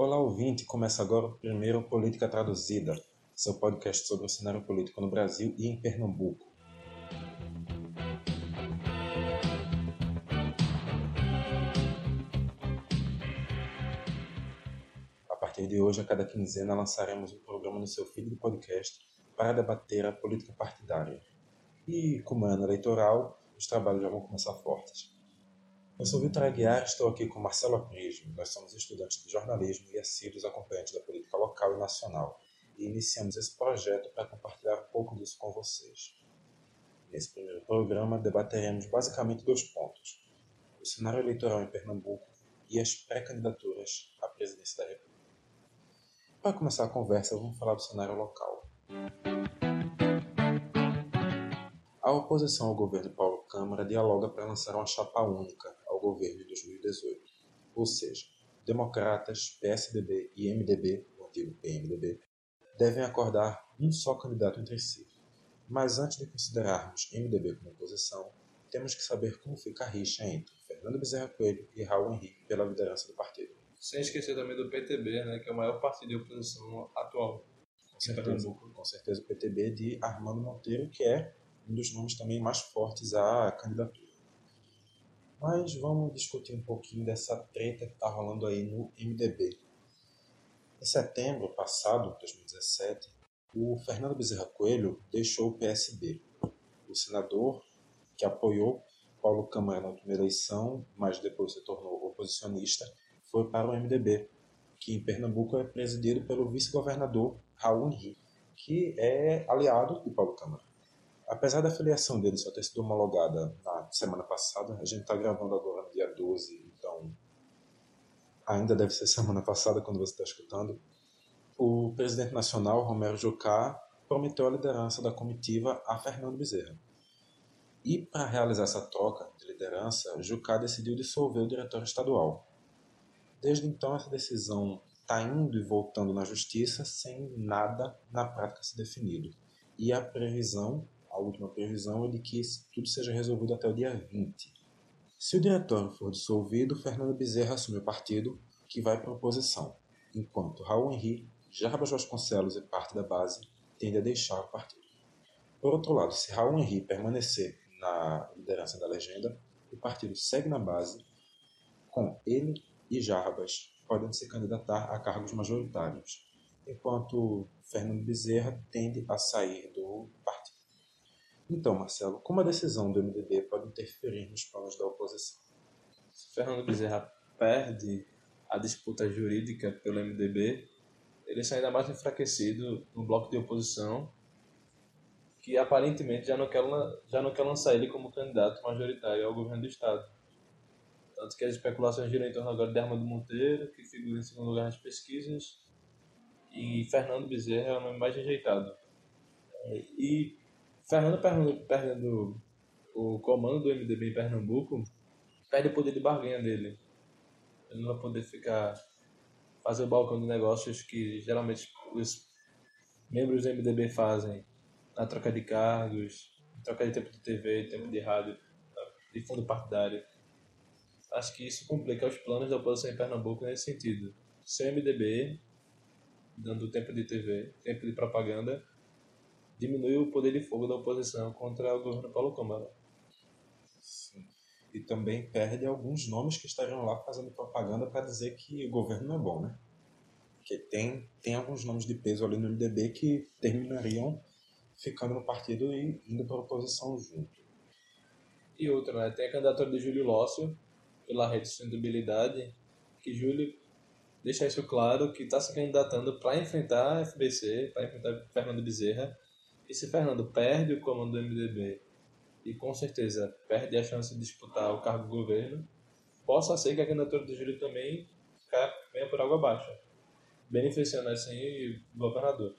Olá, ouvinte! Começa agora o primeiro Política Traduzida, seu podcast sobre o cenário político no Brasil e em Pernambuco. A partir de hoje, a cada quinzena, lançaremos um programa no seu feed de podcast para debater a política partidária. E, como é ano eleitoral, os trabalhos já vão começar fortes. Eu sou Vitor Aguiar estou aqui com Marcelo Aprismo. Nós somos estudantes de jornalismo e assíduos acompanhantes da política local e nacional e iniciamos esse projeto para compartilhar um pouco disso com vocês. Nesse primeiro programa, debateremos basicamente dois pontos: o cenário eleitoral em Pernambuco e as pré-candidaturas à presidência da República. Para começar a conversa, vamos falar do cenário local. A oposição ao governo Paulo Câmara dialoga para lançar uma chapa única ao governo de 2018. Ou seja, democratas, PSDB e MDB, o antigo PMDB, devem acordar um só candidato entre si. Mas antes de considerarmos MDB como oposição, temos que saber como fica a rixa entre Fernando Bezerra Coelho e Raul Henrique pela liderança do partido. Sem esquecer também do PTB, né, que é o maior partido de oposição atual. Com certeza, com certeza o PTB de Armando Monteiro, que é um dos nomes também mais fortes à candidatura. Mas vamos discutir um pouquinho dessa treta que está rolando aí no MDB. Em setembro passado, 2017, o Fernando Bezerra Coelho deixou o PSB. O senador que apoiou Paulo Câmara na última eleição, mas depois se tornou oposicionista, foi para o MDB, que em Pernambuco é presidido pelo vice-governador Raul Henrique, que é aliado de Paulo Câmara. Apesar da filiação dele só ter sido homologada na semana passada, a gente está gravando agora no dia 12, então ainda deve ser semana passada quando você está escutando. O presidente nacional, Romero Jucá, prometeu a liderança da comitiva a Fernando Bezerra. E para realizar essa troca de liderança, Jucá decidiu dissolver o diretório estadual. Desde então, essa decisão está indo e voltando na justiça sem nada na prática se definido. E a previsão a última previsão é de que tudo seja resolvido até o dia 20. Se o diretório for dissolvido, Fernando Bezerra assume o partido, que vai para a oposição, enquanto Raul Henrique, Jarbas Vasconcelos e parte da base tendem a deixar o partido. Por outro lado, se Raul Henrique permanecer na liderança da legenda, o partido segue na base, com ele e Jarbas podem se candidatar a cargos majoritários, enquanto Fernando Bezerra tende a sair do então, Marcelo, como a decisão do MDB pode interferir nos planos da oposição? Se Fernando Bezerra perde a disputa jurídica pelo MDB, ele sai ainda mais enfraquecido no bloco de oposição, que aparentemente já não quer, já não quer lançar ele como candidato majoritário ao governo do Estado. Tanto que as especulações giram em torno agora de Armando Monteiro, que figura em segundo lugar nas pesquisas, e Fernando Bezerra é o nome mais rejeitado. E Fernando perdendo o comando do MDB em Pernambuco, perde o poder de barganha dele. Ele não vai poder ficar fazer o balcão de negócios que geralmente os membros do MDB fazem na troca de cargos, troca de tempo de TV, tempo de rádio, de fundo partidário. Acho que isso complica os planos da oposição em Pernambuco nesse sentido. Sem MDB, dando tempo de TV, tempo de propaganda, diminui o poder de fogo da oposição contra o governo Paulo Câmara. Sim. E também perde alguns nomes que estariam lá fazendo propaganda para dizer que o governo não é bom, né? Porque tem, tem alguns nomes de peso ali no MDB que terminariam ficando no partido e indo para a oposição junto. E outra, né? Tem a candidatura de Júlio Lócio, pela rede de sustentabilidade, que Júlio deixa isso claro que está se candidatando para enfrentar a FBC, para enfrentar Fernando Bezerra, e se Fernando perde o comando do MDB e com certeza perde a chance de disputar o cargo do governo, possa ser que a candidatura do Júlio também venha por água abaixo, beneficiando assim o governador.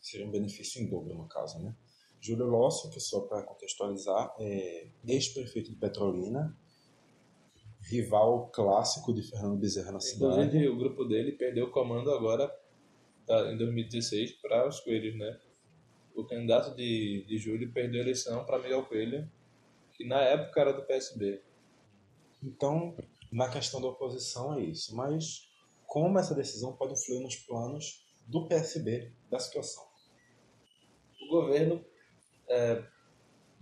Seria um benefício em dobro, no caso, né? Júlio Lócio, que só para contextualizar, é ex-prefeito de Petrolina, rival clássico de Fernando Bezerra na cidade. Inclusive, o grupo dele perdeu o comando agora, tá, em 2016, para os Coelhos, né? O candidato de, de Júlio perdeu a eleição para Miguel Coelho, que na época era do PSB. Então, na questão da oposição é isso. Mas como essa decisão pode influir nos planos do PSB da situação. O governo é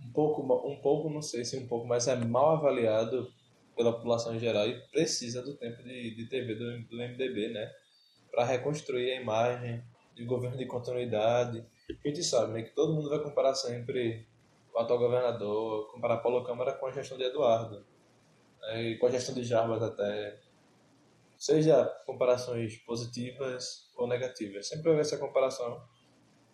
um pouco, um pouco, não sei se um pouco, mas é mal avaliado pela população em geral e precisa do tempo de, de TV do, do MDB, né? Para reconstruir a imagem de governo de continuidade. A gente sabe né, que todo mundo vai comparar sempre o atual governador, comparar Paulo Câmara com a gestão de Eduardo, né, e com a gestão de Jarbas até. Seja comparações positivas ou negativas. Sempre houve essa comparação,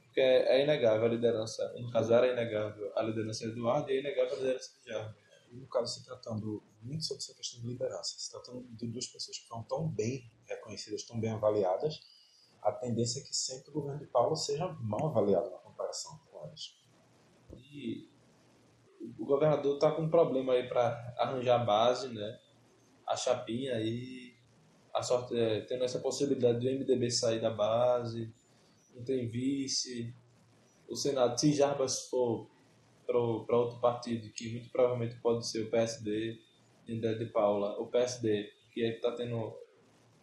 porque é inegável a liderança. No caso, era inegável a liderança de Eduardo e é inegável a liderança de Jarbas. No caso, se tratando nem sobre essa questão de liderança, se tratando de duas pessoas que foram tão bem reconhecidas, tão bem avaliadas, a tendência é que sempre o governo de Paulo seja mal avaliado na comparação com elas. E o governador está com um problema aí para arranjar a base, né? A chapinha aí, a sorte, é, tendo essa possibilidade do MDB sair da base, não tem vice. O Senado, se Jarbas for para outro partido, que muito provavelmente pode ser o PSD de Paula, o PSD, que é está tendo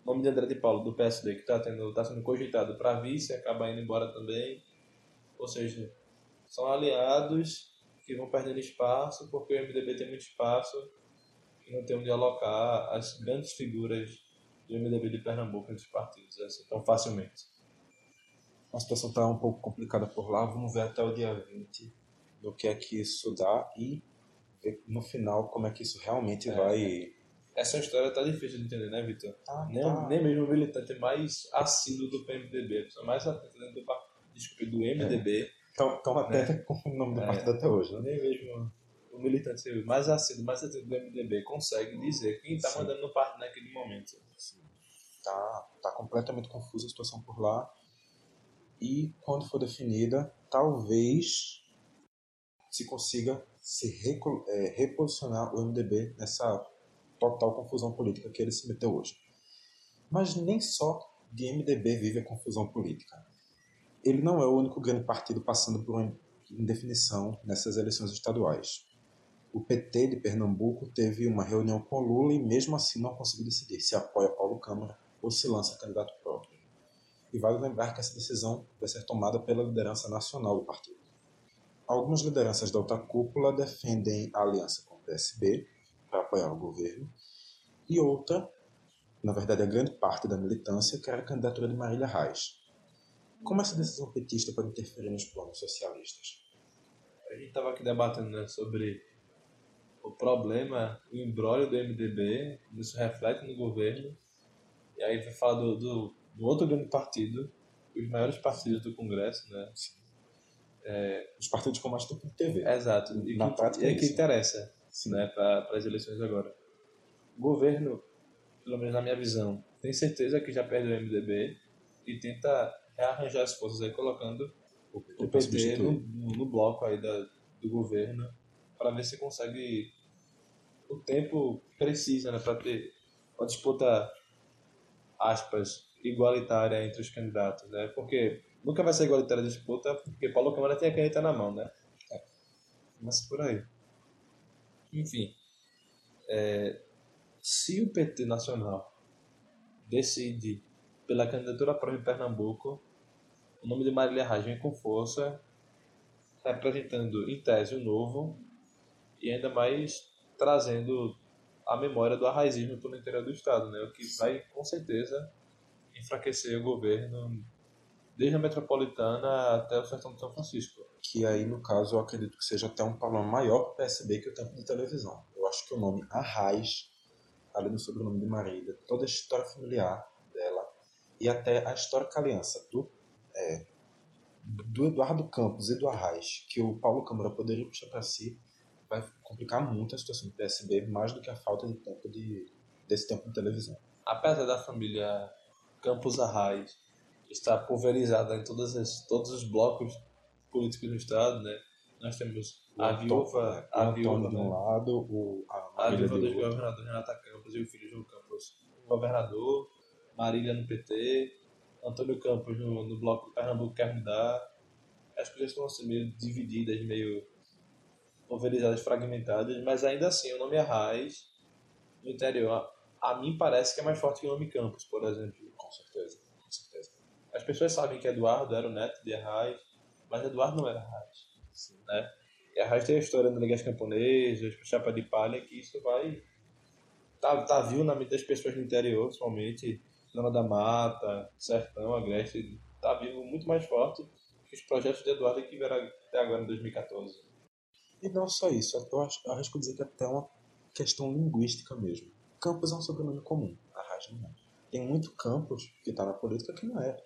o nome de André de Paula, do PSD, que está tá sendo cogitado para vice, acaba indo embora também. Ou seja, são aliados que vão perdendo espaço, porque o MDB tem muito espaço e não tem onde alocar as grandes figuras do MDB de Pernambuco nesses partidos assim, tão facilmente. A situação está um pouco complicada por lá, vamos ver até o dia 20 do que é que isso dá e ver no final como é que isso realmente é. vai. Essa história tá difícil de entender, né, Vitor? Ah, nem, tá. nem mesmo o militante mais assíduo do PMDB, a pessoa mais atenta dentro do, desculpe, do MDB. Estão é. até né? com o nome do é. partido até hoje, né? Nem mesmo o militante mais assíduo, mais atento do MDB consegue dizer quem está mandando no partido naquele momento. Sim. Tá, tá completamente confusa a situação por lá. E quando for definida, talvez se consiga se é, reposicionar o MDB nessa total confusão política que ele se meteu hoje. Mas nem só de MDB vive a confusão política. Ele não é o único grande partido passando por uma indefinição nessas eleições estaduais. O PT de Pernambuco teve uma reunião com Lula e mesmo assim não conseguiu decidir se apoia Paulo Câmara ou se lança candidato próprio. E vale lembrar que essa decisão vai ser tomada pela liderança nacional do partido. Algumas lideranças da alta cúpula defendem a aliança com o PSB para apoiar o governo, e outra, na verdade a grande parte da militância, quer a candidatura de Marília Reis. Como essa decisão petista pode interferir nos planos socialistas? A gente estava aqui debatendo né, sobre o problema, o embrólio do MDB, isso reflete no governo, e aí vai falar do, do, do outro grande partido, os maiores partidos do Congresso, né? é, os partidos com mais tempo de TV. Exato. E Na que, prática é, é que interessa né, para as eleições agora. O governo, pelo menos na minha visão, tem certeza que já perdeu o MDB e tenta rearranjar as forças aí, colocando o o PT no, no, bloco aí da, do governo para ver se consegue o tempo preciso né, para ter uma disputa, aspas, igualitária entre os candidatos. Né? Porque Nunca vai ser igualitária a disputa, porque Paulo Câmara tem a caneta na mão, né? É. Mas por aí. Enfim. É, se o PT Nacional decide pela candidatura própria em Pernambuco, o nome de Marília Reis vem com força, representando em tese o novo e ainda mais trazendo a memória do arraizismo pelo interior do Estado, né? o que vai com certeza enfraquecer o governo desde a metropolitana até o sertão de São Francisco. Que aí, no caso, eu acredito que seja até um problema maior para o PSB que o tempo de televisão. Eu acho que o nome Arraiz, além do sobrenome de Marília, toda a história familiar dela e até a histórica aliança do, é, do Eduardo Campos e do Arraiz, que o Paulo Câmara poderia puxar para si, vai complicar muito a situação do PSB, mais do que a falta de tempo de, desse tempo de televisão. Apesar da família Campos Arraiz está pulverizada em todas as, todos os blocos políticos do Estado, né? Nós temos a viúva, a viúva de um lado, o, a, a viúva do governador Renata Campos e o filho João Campos, governador, Marília no PT, Antônio Campos no, no bloco Pernambuco quer mudar. As coisas estão assim, meio divididas, meio pulverizadas, fragmentadas, mas ainda assim o nome Arraiz no interior, a, a mim parece que é mais forte que o nome Campos, por exemplo pessoas sabem que Eduardo era o neto de Arraes, mas Eduardo não era Arraes. Né? E Arraes tem a história das ligas camponesas, chapa de palha, que isso vai. Tá, tá viu na mente das pessoas do interior, principalmente, Zona da Mata, Sertão, Agreste, tá vivo muito mais forte que os projetos de Eduardo que vieram até agora em 2014. E não só isso, eu acho, arrisco dizer que é até uma questão linguística mesmo. Campos é um sobrenome comum, Arraes não é. Tem muito Campos que está na política que não é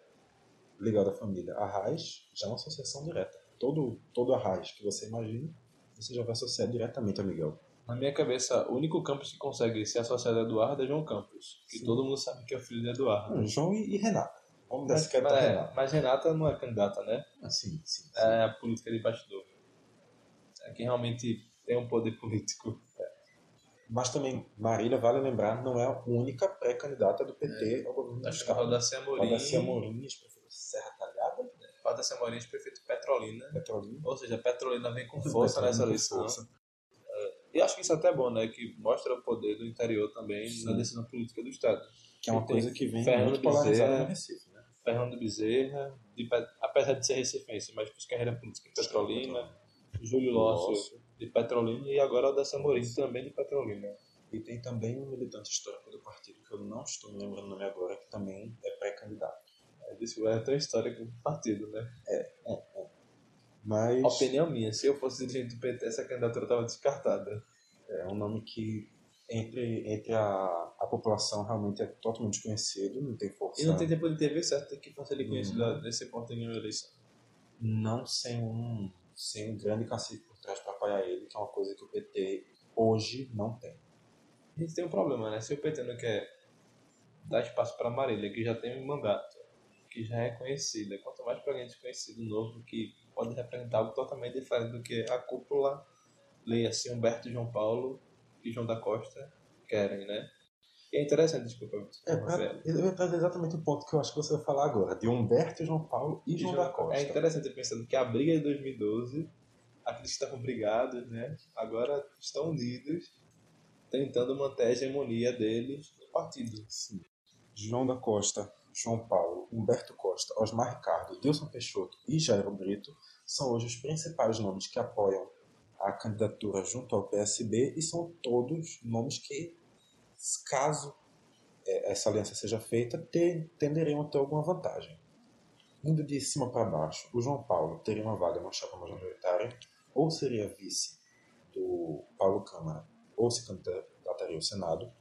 ligado à família. Arraes já é uma associação direta. Todo, todo Arraes que você imagina, você já vai associar diretamente a Miguel. Na minha cabeça, o único Campos que consegue ser associado a Eduardo é João Campos. Que Sim. todo mundo sabe que é o filho de Eduardo. Não, João e, e Renata. Vamos mas, mas, é, Renata. mas Renata não é candidata, né? Ah, sim, sim, sim. É a política de bastidor. É quem realmente tem um poder político. Mas também, Marília, vale lembrar, não é a única pré-candidata do PT é. ao governo do Estado. Rodacia Amorim. Rodacia Amorim, Serra Rodacia Amorim, prefeito Petrolina. Petrolina. Ou seja, Petrolina vem com força nessa eleição. É, e acho que isso é até bom, né? Que mostra o poder do interior também Sim. na decisão política do Estado. Que é uma coisa que vem Fernando muito polarizada no Recife, né? Fernando Bezerra, de, apesar de ser recifense, mas fez carreira política em Petrolina. Júlio Lócio, de Petrolina, e agora o Dessa Morim, também de Petrolina. E tem também um militante histórico do partido, que eu não estou me lembrando o nome agora, que também é pré-candidato. É, isso é tão histórico do partido, né? É, é, é. Mas... Opinião minha, se eu fosse dirigente do PT, essa candidatura estava descartada. É um nome que entre, entre a, a população realmente é totalmente desconhecido, não tem força. E não tem tempo de TV certo que faça ele conhecido hum. nesse ponto em uma eleição. Não sem um sem um grande cacique por trás para apoiar ele, que é uma coisa que o PT hoje não tem. A gente tem um problema, né? Se o PT não quer dar espaço para Marília, que já tem um mandato, que já é conhecida, quanto mais para alguém desconhecido novo, que pode representar algo totalmente diferente do que a cúpula, leia-se Humberto João Paulo e João da Costa querem, né? E é interessante, desculpa. É, pra, eu ia trazer exatamente o ponto que eu acho que você vai falar agora, de Humberto, João Paulo e, e João, João da Costa. É interessante pensando que a briga de 2012, aqueles que estavam brigados, né, agora estão unidos, tentando manter a hegemonia deles no partido. Sim. João da Costa, João Paulo, Humberto Costa, Osmar Ricardo, Dilson Peixoto e Jairo Brito são hoje os principais nomes que apoiam a candidatura junto ao PSB e são todos nomes que caso é, essa aliança seja feita, tenderiam a ter alguma vantagem. Indo de cima para baixo, o João Paulo teria uma vaga na chapa majoritária, ou seria vice do Paulo Câmara, ou se candidataria ao Senado.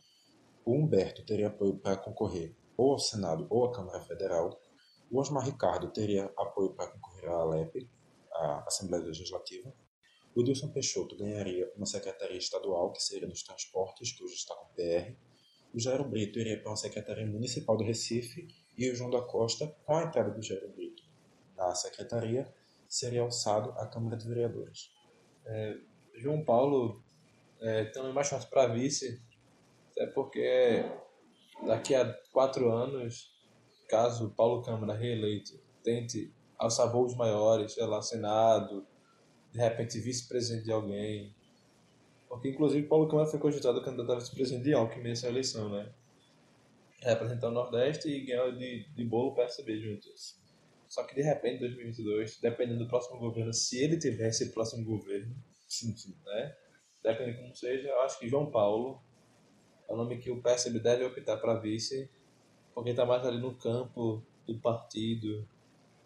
O Humberto teria apoio para concorrer ou ao Senado ou à Câmara Federal. O Osmar Ricardo teria apoio para concorrer à ALEP, a Assembleia Legislativa. O Dilson Peixoto ganharia uma secretaria estadual, que seria dos transportes, que hoje está com o PR. O Jairo Brito iria para uma secretaria municipal do Recife e o João da Costa, com a entrada do Jairo Brito na secretaria, seria alçado à Câmara de Vereadores. É, João Paulo é, também mais fácil para vice, até porque daqui a quatro anos, caso Paulo Câmara reeleito tente alçar voos maiores, sei lá, Senado, de repente vice-presidente de alguém. Porque, inclusive, Paulo Câmara foi cogitado candidato a vice-presidente de Alckmin nessa eleição, né? Representar o Nordeste e ganhar de, de bolo PSB juntos. Só que, de repente, em 2022, dependendo do próximo governo, se ele tivesse esse próximo governo, sim, sim, né? Dependendo como seja, eu acho que João Paulo é o nome que o PSB deve optar para vice, porque está mais ali no campo do partido,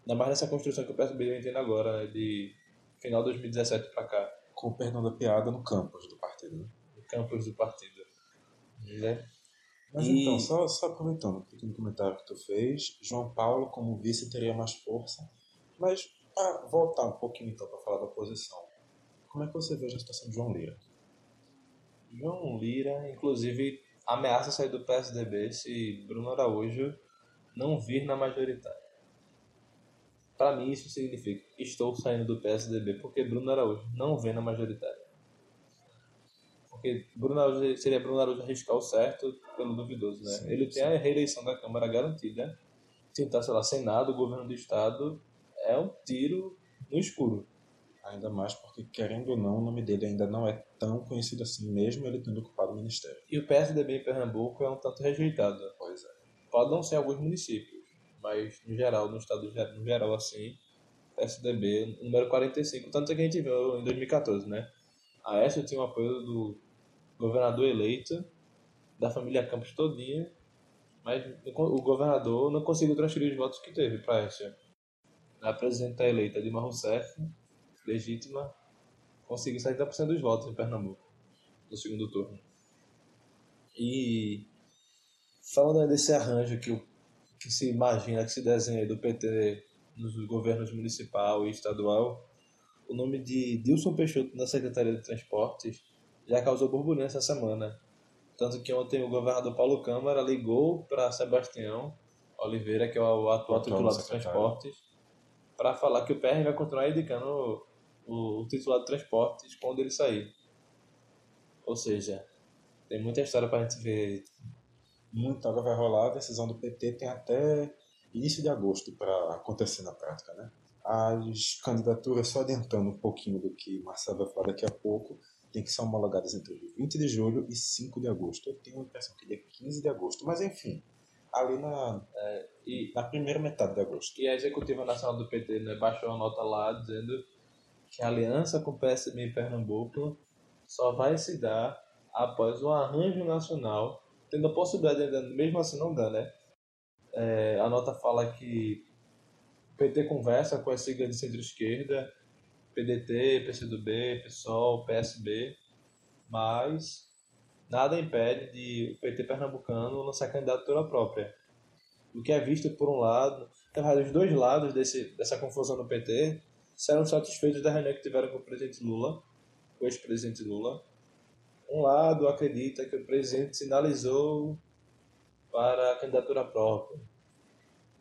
ainda mais nessa construção que o PSB vem tendo agora, né? De final de 2017 para cá. Com o perdão da piada no campus do partido, né? No campus do partido. Né? Mas e... então, só, só aproveitando o pequeno comentário que tu fez, João Paulo como vice teria mais força, mas para voltar um pouquinho então para falar da oposição, como é que você vê a situação de João Lira? João Lira, inclusive, ameaça sair do PSDB se Bruno Araújo não vir na majoritária. Para mim, isso significa estou saindo do PSDB porque Bruno Araújo não vem na majoritária. Porque Bruno Araújo, seria Bruno Araújo arriscar o certo pelo duvidoso, né? Sim, Ele sim. tem a reeleição da Câmara garantida. Tentar, sei lá, Senado, governo do Estado, é um tiro no escuro. Ainda mais porque, querendo ou não, o nome dele ainda não é tão conhecido assim, mesmo ele tendo ocupado o ministério. E o PSDB em Pernambuco é um tanto rejeitado. Pois é. Pode não ser alguns municípios mas no geral, no estado no geral assim, PSDB, número 45, tanto que a gente viu em 2014, né? A Aécio tinha o apoio do governador eleito, da família Campos todinha, mas o governador não conseguiu transferir os votos que teve para Aécio. A presidenta eleita Dilma Rousseff, legítima, conseguiu 70% dos votos em Pernambuco, no segundo turno. E falando desse arranjo que, que se imagina, que se desenha do PT nos governos municipal e estadual, o nome de Dilson Peixoto na Secretaria de Transportes já causou burburinho essa semana. Tanto que ontem o governador Paulo Câmara ligou para Sebastião Oliveira, que é o atual titular de Transportes, para falar que o PR vai continuar indicando o, o titular de Transportes quando ele sair. Ou seja, tem muita história para a gente ver. Muita água vai rolar, a decisão do PT tem até início de agosto para acontecer na prática, né? As candidaturas, só adiantando um pouquinho do que Marcelo vai falar daqui a pouco, tem que ser homologadas entre 20 de julho e 5 de agosto. Eu tenho a impressão que é 15 de agosto, mas enfim, ali na, é, e, na primeira metade de agosto. E a Executiva Nacional do PT né, baixou uma nota lá dizendo que a aliança com o PSB Pernambuco só vai se dar após o arranjo nacional, tendo a possibilidade ainda, mesmo assim não dá, né? É, a nota fala que o PT conversa com as siglas de centro-esquerda, PDT, PCdoB, PSOL, PSB, mas nada impede de o PT pernambucano lançar candidatura própria. O que é visto por um lado, os dois lados desse, dessa confusão no PT serão satisfeitos da reunião que tiveram com o presidente Lula, o ex-presidente Lula. Um lado acredita que o presidente sinalizou para a candidatura própria.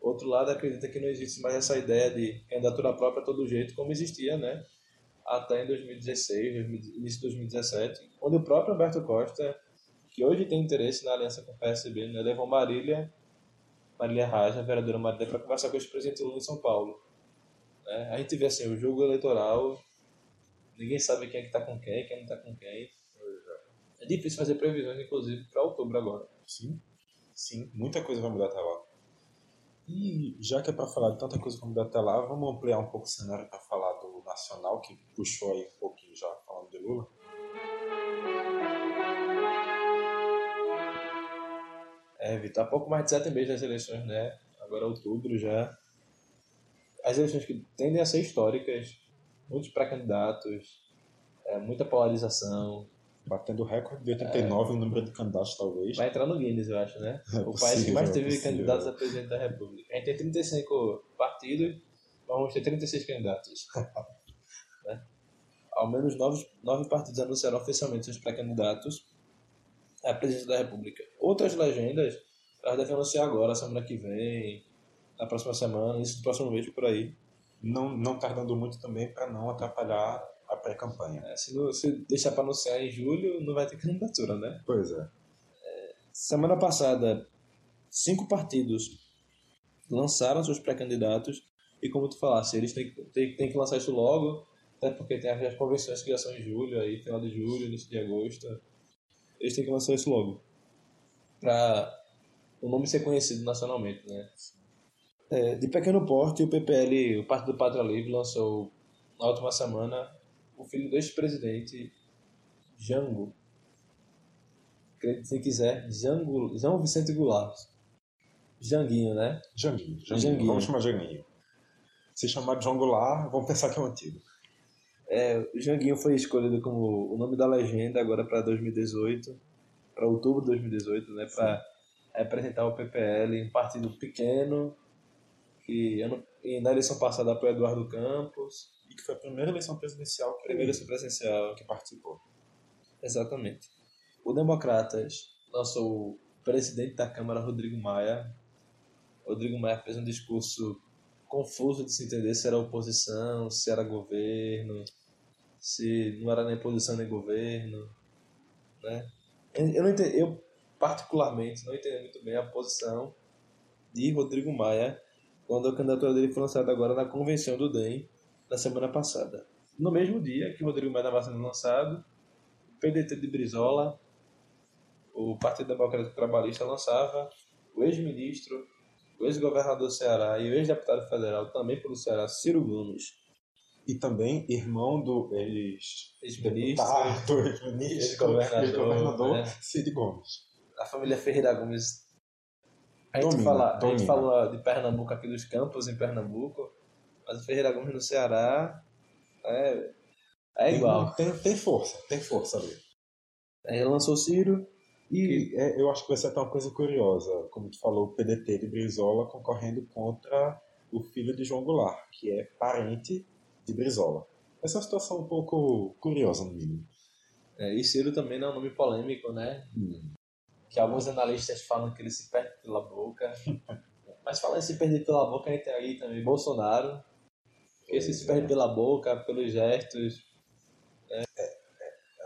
Outro lado acredita que não existe mais essa ideia de candidatura própria todo jeito, como existia, né? Até em 2016, início de 2017, onde o próprio Humberto Costa, que hoje tem interesse na aliança com o PSB, né, levou Marília, Marília Raja, a vereadora Marília, para conversar com o ex-presidente Lula em São Paulo. Né? A gente vê assim, o jogo eleitoral, ninguém sabe quem é que está com quem, quem não está com quem. É difícil fazer previsões, inclusive, para outubro agora. Sim. Sim, muita coisa vai mudar até lá. E já que é para falar de tanta coisa que vai mudar até lá, vamos ampliar um pouco o cenário para falar do Nacional, que puxou aí um pouquinho já falando de Lula. É, Vitor, há pouco mais de sete meses das eleições, né? Agora é outubro já. As eleições que tendem a ser históricas, muitos pré-candidatos, é, muita polarização, batendo recorde de 89 é. o número de candidatos, talvez. Vai entrar no Guinness, eu acho, né? É o país que mais é teve candidatos a presidente da República. A gente tem 35 partidos, vamos ter 36 candidatos. né? Ao menos nove, nove partidos anunciaram oficialmente seus pré-candidatos à presidência da República. Outras legendas, elas devem anunciar agora, semana que vem, na próxima semana, isso do próximo mês, por aí. Não, não tardando muito também para não atrapalhar a pré-campanha. É, se, não, se deixar para anunciar em julho, não vai ter candidatura, né? Pois é. é semana passada, cinco partidos lançaram seus pré-candidatos e, como tu falasse, eles têm, têm, têm que lançar isso logo, até porque tem as convenções que já são em julho, aí final de julho, início de agosto. Eles têm que lançar isso logo. Para o nome ser conhecido nacionalmente, né? É, de pequeno porte, o PPL, o Partido Pátria Livre, lançou na última semana o filho do ex-presidente Jango. Se quiser, Jango, João Vicente Goulart. Janguinho, né? Janguinho, Janguinho. Janguinho. Vamos chamar Janguinho. Se chamar de João Goulart, vamos pensar que é um antigo. É, o Janguinho foi escolhido como o nome da legenda agora para 2018, para outubro de 2018, né? Para representar o PPL, um partido pequeno, que ano, na eleição passada apoiou Eduardo Campos, e que foi a primeira eleição presidencial que, primeira eleição presidencial que participou. Exatamente. O Democratas lançou o presidente da Câmara, Rodrigo Maia. Rodrigo Maia fez um discurso confuso de se entender se era oposição, se era governo, se não era nem oposição nem governo, né? Eu não entendi, eu particularmente não entendi muito bem a posição de Rodrigo Maia quando a candidatura dele foi lançada agora na convenção do DEM da semana passada. No mesmo dia que Rodrigo Maia estava sendo lançado, o PDT de Brizola, o Partido Democrático Trabalhista, lançava o ex-ministro, o ex-governador do Ceará e o ex-deputado federal também pelo Ceará, Ciro Gomes. E também irmão do Ex-ministro, ex-deputado, ex-ministro, Ex-governador, ex-governador né? Cid Gomes. a família Ferreira Gomes. A gente, Domina, fala, a gente domina. fala de Pernambuco aqui dos campos em Pernambuco, mas o Ferreira Gomes no Ceará é, é Tem- igual. Tem, tem força, tem força ali. Aí lançou Ciro e E é, eu acho que vai ser até uma coisa curiosa, como tu falou, o PDT de Brizola concorrendo contra o filho de João Goulart, que é parente de Brizola. Essa é uma situação um pouco curiosa, no mínimo. É, e Ciro também não é um nome polêmico, né? Que alguns analistas falam que ele se perde pela boca. Mas falando em se perder pela boca, a gente tem aí também Bolsonaro. Que esse se perde pela boca, pelos gestos. É,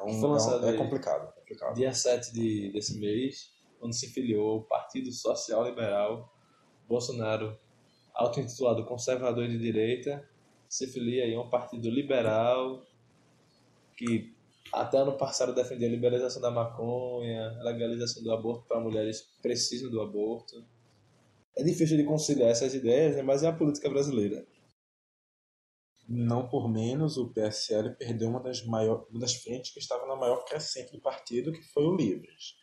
um, Foi lançado é, um- é complicado, complicado. Dia 7 de, desse mês, quando se filiou ao Partido Social Liberal, Bolsonaro, auto-intitulado conservador de direita, se filia aí a um partido liberal que até ano passado defendia a liberalização da maconha, a legalização do aborto para mulheres que precisam do aborto. É difícil de conciliar essas ideias, né, mas é a política brasileira. Não por menos, o PSL perdeu uma das, maior, uma das frentes que estava na maior crescente do partido, que foi o Livres.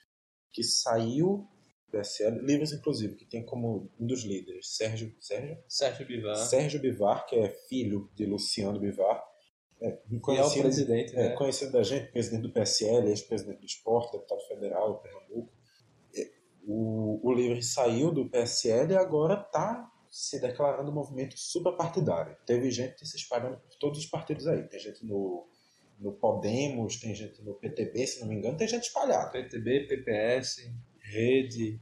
Que saiu do PSL, Livres inclusive, que tem como um dos líderes Sérgio, Sérgio? Sérgio Bivar, Sérgio Bivar, que é filho de Luciano Bivar. É, é o conhecido, é, né? conhecido da gente, presidente do PSL, ex-presidente do esporte, deputado federal, Pernambuco. É, O, o Livres saiu do PSL e agora está se declarando um movimento suprapartidário. Teve gente se espalhando por todos os partidos aí. Tem gente no, no Podemos, tem gente no PTB, se não me engano, tem gente espalhada. PTB, PPS, Rede.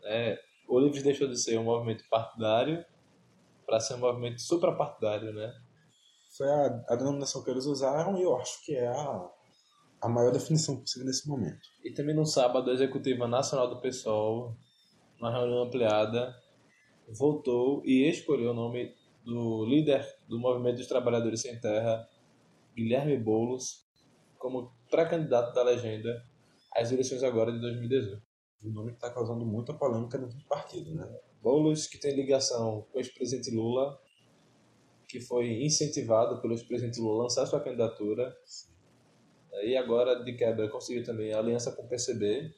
Né? O Livres deixou de ser um movimento partidário para ser um movimento suprapartidário, né? Foi a, a denominação que eles usaram e eu acho que é a, a maior definição possível nesse momento. E também no sábado, a Executiva Nacional do PSOL, uma reunião ampliada, votou e escolheu o nome do líder do Movimento dos Trabalhadores Sem Terra, Guilherme Boulos, como pré-candidato da legenda às eleições agora de 2018. Um nome que está causando muita polêmica dentro do partido, né? Boulos, que tem ligação com o ex-presidente Lula, que foi incentivado pelo ex-presidente Lula a lançar sua candidatura. E agora, de quebra, conseguiu também a aliança com o PCB.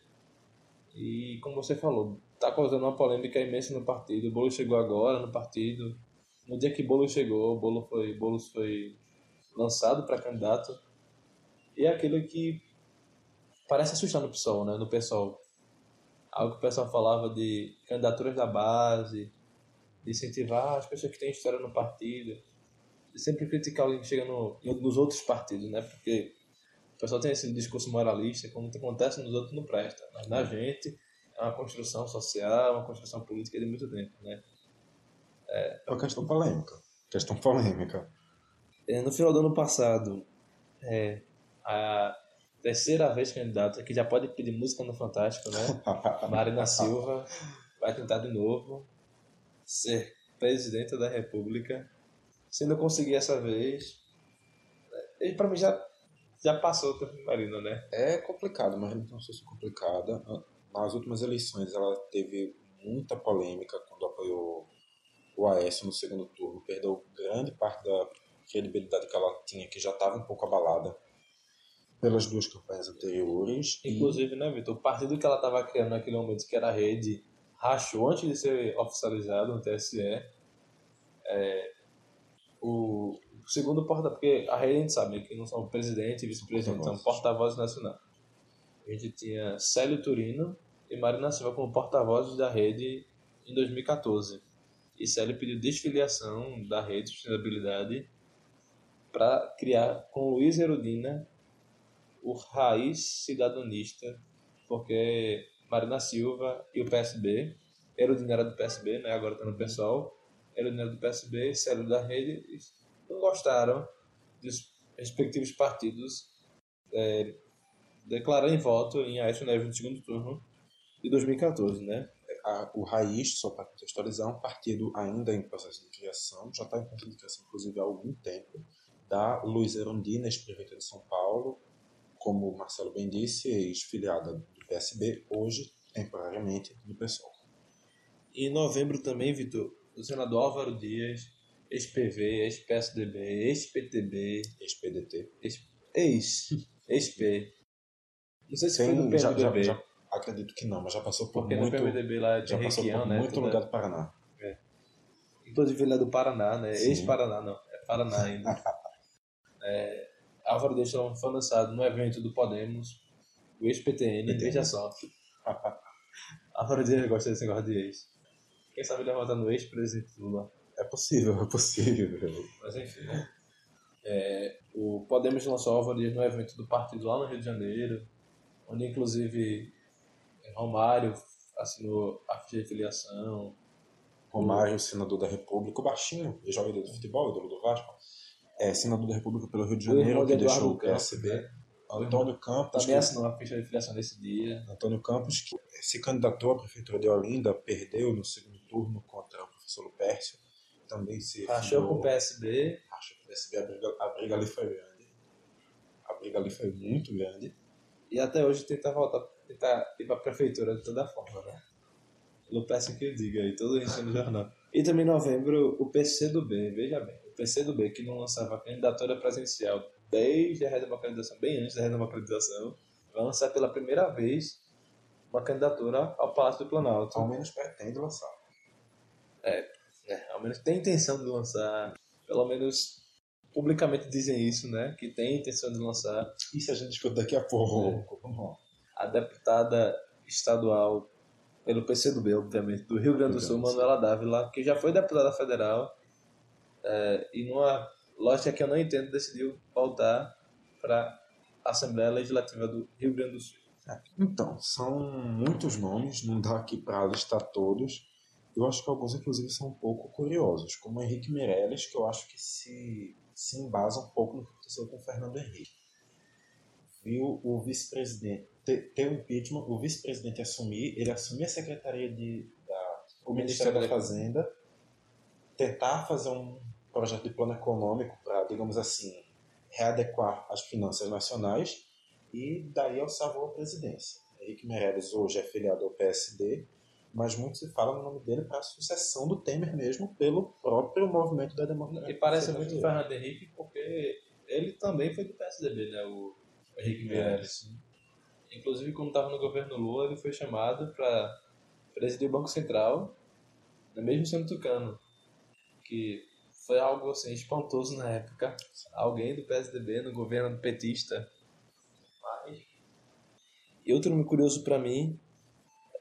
E, como você falou, está causando uma polêmica imensa no partido. O Boulos chegou agora no partido. No dia que Boulos chegou, o Boulos foi, Boulos foi lançado para candidato. E é aquilo que parece assustar no PSOL, né? No PSOL algo que o pessoal falava de candidaturas da base, incentivar as pessoas que têm história no partido, sempre criticar alguém que chega no, nos outros partidos, né? Porque o pessoal tem esse discurso moralista, quando acontece nos outros não presta, mas na gente é uma construção social, uma construção política de muito tempo, né? É uma questão polêmica. Questão polêmica. É, No final do ano passado, é, a terceira vez candidata, que já pode pedir música no Fantástico, né? Marina Silva vai tentar de novo ser presidenta da República. Se não conseguir essa vez, ele para mim já já passou o tempo de Marina, né? É complicado, mas não é uma situação complicada. Nas últimas eleições ela teve muita polêmica quando apoiou o Aécio no segundo turno. Perdeu grande parte da credibilidade que ela tinha, que já estava um pouco abalada pelas duas campanhas anteriores. E- Inclusive, né, Vitor? O partido que ela estava criando naquele momento, que era a rede, rachou antes de ser oficializado no TSE. É, o segundo porta porque a rede a gente sabe que não são presidente e vice-presidente, são porta-vozes nacionais. A gente tinha Célio Turino e Marina Silva como porta-vozes da rede em 2014. E Célio pediu desfiliação da rede de sustentabilidade para criar com Luiz Erudina o raiz cidadonista, porque Marina Silva e o PSB, Erudina era do PSB, né, agora está no PSOL, Erudina era do PSB, Célio da Rede, não gostaram dos respectivos partidos é, declararem voto em Aécio Neves no segundo turno de 2014, né? a- o Raiz, só para contextualizar, é um partido ainda em processo de criação, já está em processo de criação, inclusive, há algum tempo, da Luiz Erundina, ex-prefeita de São Paulo, como o Marcelo bem disse, ex-filiada PSB, hoje, temporariamente, do PSOL. E em novembro também, Vitor, o senador Álvaro Dias, ex-PV, ex-PSDB, ex-PTB, Ex-PDT. ex, ex-P. Não sei se foi Tem- do já, já, PMDB, já- acredito que não, mas já passou por porque no muito, PMDB lá de já passou por né? muito toda- lugar do Paraná. Inclusive ele é do Paraná, né? Ex-Paraná, não. É Paraná ainda. é, Álvaro Dias foi lançado no evento do Podemos, o ex-PTN, PTN. veja só. Álvaro Dias gosta desse negócio de ex. Quem sabe ele vai votar no ex-presidente Lula. É possível, é possível. Mas enfim, né? É, o Podemos lançou Álvaro Dias no evento do partido lá no Rio de Janeiro, onde inclusive Romário assinou a de filiação. Romário, senador da República, o baixinho, jogador de futebol, ídolo do Vasco, é senador da República pelo Rio de Janeiro, que Eduardo deixou o PSB. né? Antônio Campos, Também assinou a ficha de filiação nesse dia. Antônio Campos, que se candidatou à Prefeitura de Olinda, perdeu no segundo turno contra o professor Lupércio. Também se Rachou com o PSB. Acho que o PSB, a briga, a briga ali foi grande. A briga ali foi muito grande. E até hoje tenta voltar, tentar ir pra prefeitura de toda forma, né? Peço que eu diga aí, todo isso no jornal. E também em novembro, o PCdoB, veja bem, o PCdoB que não lançava candidatura presencial desde a redemocratização, bem antes da redemocratização, vai lançar pela primeira vez uma candidatura ao Palácio do Planalto. Ao menos pretende lançar. É, ao menos tem intenção de lançar, pelo menos publicamente dizem isso, né? Que tem intenção de lançar. Isso a gente discute daqui a pouco. Lá. a deputada estadual pelo PCdoB, obviamente, do Rio Grande do Rio Sul, Grande do Sul. Manuela Dávila, que já foi deputada federal é, e numa lógica que eu não entendo, decidiu voltar para a Assembleia Legislativa do Rio Grande do Sul. Então, são muitos nomes, não dá aqui para listar todos. Eu acho que alguns, inclusive, são um pouco curiosos, como Henrique Meirelles, que eu acho que se, se embasa um pouco no que aconteceu com o Fernando Henrique. Viu o vice-presidente ter, ter o impeachment, o vice-presidente assumir, ele assumir a secretaria de, da, o Ministério da Fazenda, tentar fazer um projeto de plano econômico para, digamos assim, readequar as finanças nacionais e daí ele salvou a presidência. Henrique Meirelles hoje é filiado ao PSD, mas muito se fala no nome dele para a sucessão do Temer mesmo pelo próprio movimento da democracia. E parece muito o Fernando Henrique porque ele também foi do PSDB, né? O Henrique Meirelles. Inclusive, quando estava no governo Lula, ele foi chamado para presidir o Banco Central, né, mesmo sendo tucano. Que foi algo assim, espantoso na época. Alguém do PSDB no governo petista. Mas... E outro nome curioso para mim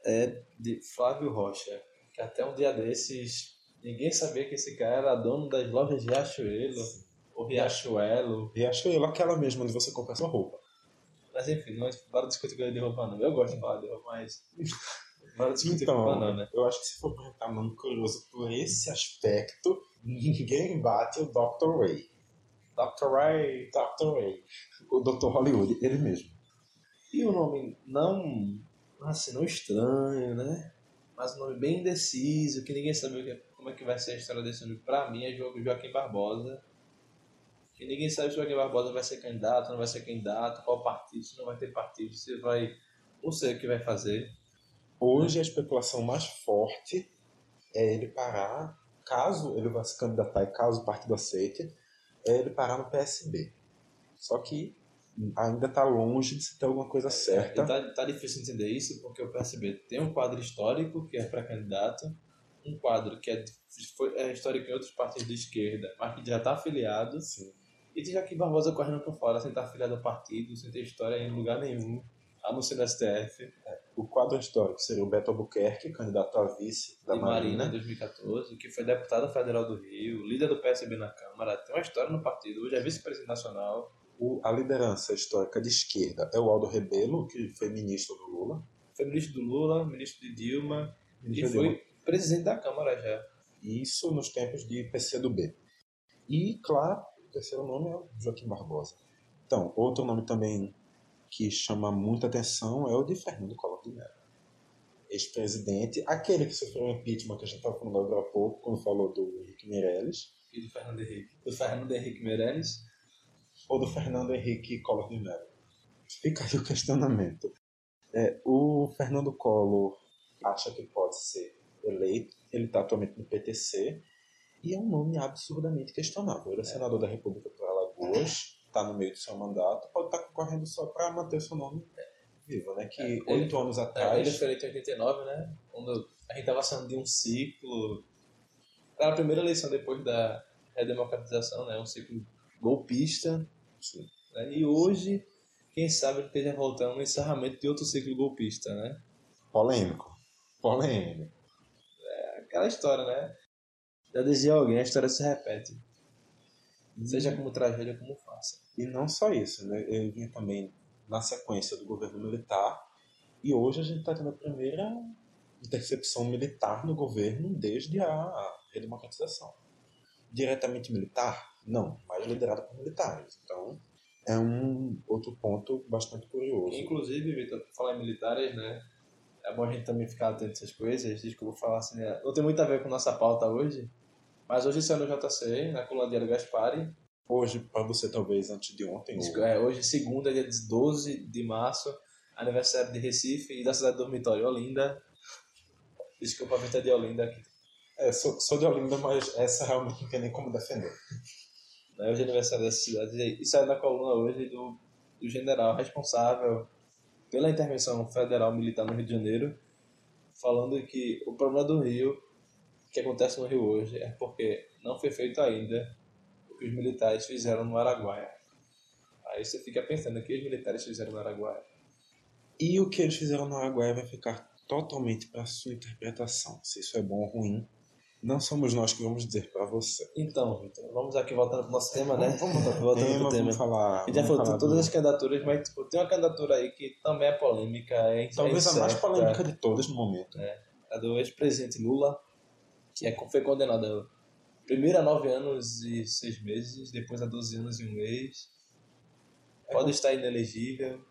é de Flávio Rocha, que até um dia desses ninguém sabia que esse cara era dono das lojas Riachuelo, ou Riachuelo, Riachuelo, aquela mesma onde você compra sua roupa. mas enfim, não bora discutir coisa de roupa não. Eu gosto de falar de roupa, mas. Discutir Então, né? eu acho que se for perguntar curioso por esse aspecto, ninguém bate o Dr. Ray. Dr. Ray. Dr. Ray. O Dr. Hollywood, ele mesmo. E o nome não. Assim, não estranho, né? Mas um nome bem indeciso, que ninguém sabe que- como é que vai ser a história desse nome. Pra mim é Jo- Joaquim Barbosa. Que ninguém sabe se Joaquim Barbosa vai ser candidato, não vai ser candidato, qual partido, se não vai ter partido, se vai. Não sei o que vai fazer. Hoje a especulação mais forte é ele parar, caso ele vá se candidatar e caso o partido aceite, é ele parar no PSB. Só que ainda está longe de se ter alguma coisa certa. E tá, difícil entender isso porque o PSB tem um quadro histórico que é para candidato, um quadro que é, foi, é histórico em outros partidos de esquerda, mas que já está afiliado, Sim. e tem Joaquim Barbosa correndo por fora sem estar afiliado ao partido, sem ter história em lugar nenhum, a não ser no STF, O quadro histórico seria o Beto Albuquerque, candidato a vice da de Marina em Marina. 2014, que foi deputado federal do Rio, líder do PSB na Câmara, tem uma história no partido, hoje é vice-presidente nacional, O- a liderança histórica de esquerda é o Aldo Rebelo, que foi ministro do Lula. foi ministro do Lula, ministro de Dilma, e Ministro de foi presidente da Câmara já. Isso nos tempos de PCdoB. E, claro, o terceiro nome é o Joaquim Barbosa. Então, outro nome também que chama muita atenção é o de Fernando Collor de Mello. Ex-presidente, aquele que sofreu um impeachment que a gente estava falando agora há pouco, quando falou do Henrique Meirelles, E do Fernando Henrique. Do Fernando Henrique Meirelles. ou do Fernando Henrique Collor de Mello. Fica aí o questionamento. É, o Fernando Collor acha que pode ser eleito. Ele está atualmente no PTC e é um nome absurdamente questionável. Ele é, é. senador da República por Alagoas, está no meio do seu mandato, pode estar tá concorrendo só para manter seu nome vivo, né? Que é, oito é, anos atrás. ele foi eleito em 89, né? Quando a gente estava saindo de um ciclo. Era a primeira eleição depois da redemocratização, né? Um ciclo golpista. Né? E hoje, quem sabe ele esteja voltando no encerramento de outro ciclo golpista, né? Polêmico. Polêmico. É aquela história, né? Já dizia alguém, a história se repete. Seja como tragédia, como faça. E não só isso, né? Ele vinha também na sequência do governo militar e hoje a gente está tendo a primeira intercepção militar no governo desde a redemocratização. Diretamente militar? Não, mas liderada por militares. Então, é um outro ponto bastante curioso. Inclusive, Vitor, falar em militares, né? É bom a gente também ficar atento a essas coisas. Desculpa falar assim, né? não tem muito a ver com nossa pauta hoje, mas hoje saiu no JC, na coluna Diário Gaspari. Hoje, para você, talvez, antes de ontem. Ou... É, hoje, segunda, dia 12 de março, aniversário de Recife e da cidade do dormitório Olinda. Desculpa, a é de Olinda aqui. É, sou, sou de Olinda, mas essa realmente não tem nem como defender. É hoje é aniversário dessa cidade. E saiu na coluna hoje do, do general responsável pela intervenção federal militar no Rio de Janeiro, falando que o problema do Rio que acontece no Rio hoje é porque não foi feito ainda que os militares fizeram no Araguaia. Aí você fica pensando o que os militares fizeram no Araguaia. E o que eles fizeram no Araguaia vai ficar totalmente para sua interpretação. Se isso é bom ou ruim, não somos nós que vamos dizer para você. Então, vamos aqui voltando para o nosso tema, né? Vamos, vamos voltando tema, pro tema. Vamos falar. A gente já falou de todas as candidaturas, mas tipo, tem uma candidatura aí que também é polêmica. É Talvez é a mais polêmica de todas no momento. É, a do ex-presidente Lula que é, foi condenada primeiro a nove anos e seis meses, depois a 12 anos e um mês. É Pode estar inelegível.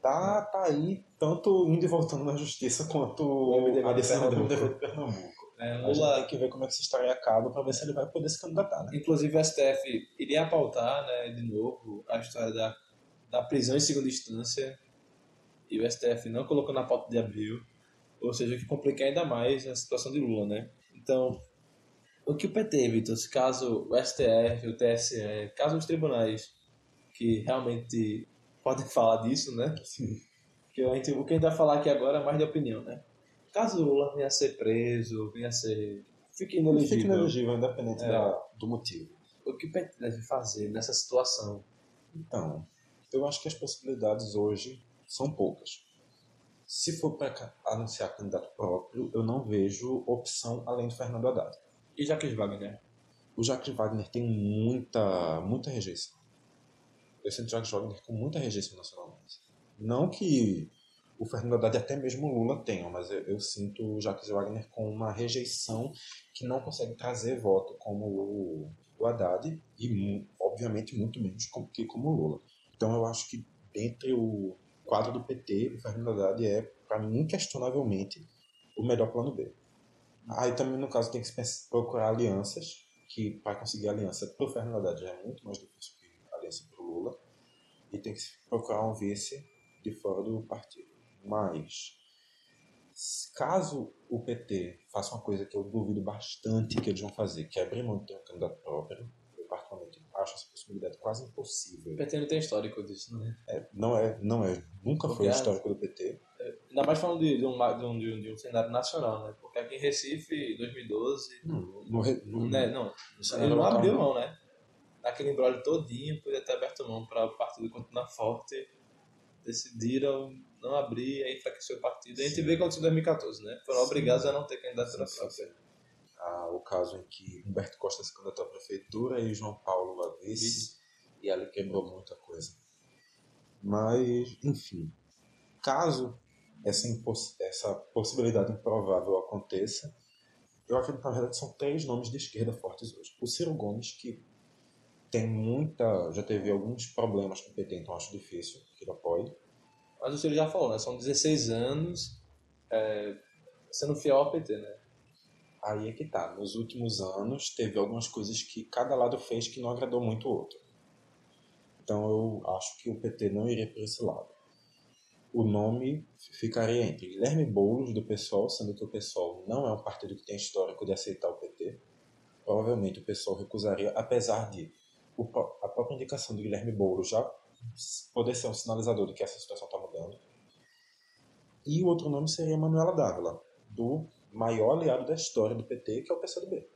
Tá, tá aí, tanto indo e voltando na justiça quanto a decisão do MDB de Pernambuco. É, Lula... tem que ver como é que se estaria a cabo para ver se ele vai poder se candidatar. Né? Inclusive o STF iria pautar né, de novo a história da, da prisão em segunda instância e o STF não colocou na pauta de abril, ou seja, que complica ainda mais a situação de Lula, né? Então, o que o PT, Vitor, caso o STF, o TSE, caso os tribunais que realmente podem falar disso, né? Sim. Que a gente, o que a gente vai falar aqui agora é mais de opinião, né? Caso o Lula venha a ser preso, venha a ser. Fique inelegível. Fique inelegível, independente é. da, do motivo. O que o PT deve fazer nessa situação? Então, eu acho que as possibilidades hoje são poucas. Se for para anunciar candidato próprio, eu não vejo opção além do Fernando Haddad. E Jacques Wagner? O Jacques Wagner tem muita, muita rejeição. Eu sinto o Jacques Wagner com muita rejeição nacionalmente. Não que o Fernando Haddad e até mesmo o Lula tenham, mas eu, eu, sinto o Jacques Wagner com uma rejeição que não consegue trazer voto como o, o Haddad e, obviamente, muito menos que como o Lula. Então eu acho que dentre o quadro do PT, o Fernando Haddad é, para mim, inquestionavelmente o melhor plano B. Aí também, no caso, tem que procurar alianças, que para conseguir aliança para o Fernando Haddad já é muito mais difícil que aliança para o Lula, e tem que procurar um vice de fora do partido. Mas, caso o PT faça uma coisa que eu duvido bastante que eles vão fazer, que é abrir mão de ter um candidato próprio, particularmente acho essa possibilidade quase impossível. O PT não tem histórico disso, né? É, não é, não é. Nunca Porque foi histórico do PT. Ainda mais falando de, de, um, de, um, de, um, de um cenário nacional, né? Porque aqui em Recife, 2012. Hum, no, no, né? não, ele não abriu mão, né? Naquele embrólio todinho, podia ter aberto mão para o partido continuar forte. Decidiram não abrir, aí enfraqueceu o partido. A gente vê que aconteceu em 2014, né? Foram Sim. obrigados a não ter candidatura própria o caso em que Humberto Costa se candidatou à prefeitura e João Paulo a vice, e ali quebrou muita coisa. Mas, enfim, caso essa, essa possibilidade improvável aconteça, eu acredito que na verdade são três nomes de esquerda fortes hoje. O Ciro Gomes, que tem muita. já teve alguns problemas com o PT, então acho difícil que ele apoie. Mas o Ciro já falou, né? São 16 anos é, sendo fiel ao PT, né? Aí é que tá. Nos últimos anos, teve algumas coisas que cada lado fez que não agradou muito o outro. Então eu acho que o PT não iria por esse lado. O nome ficaria entre Guilherme Boulos, do PSOL, sendo que o PSOL não é um partido que tem histórico de aceitar o PT. Provavelmente o PSOL recusaria, apesar de a própria indicação do Guilherme Boulos já poder ser um sinalizador de que essa situação está mudando. E o outro nome seria Manuela Dávila, do maior aliado da história do PT, que é o PCdoB.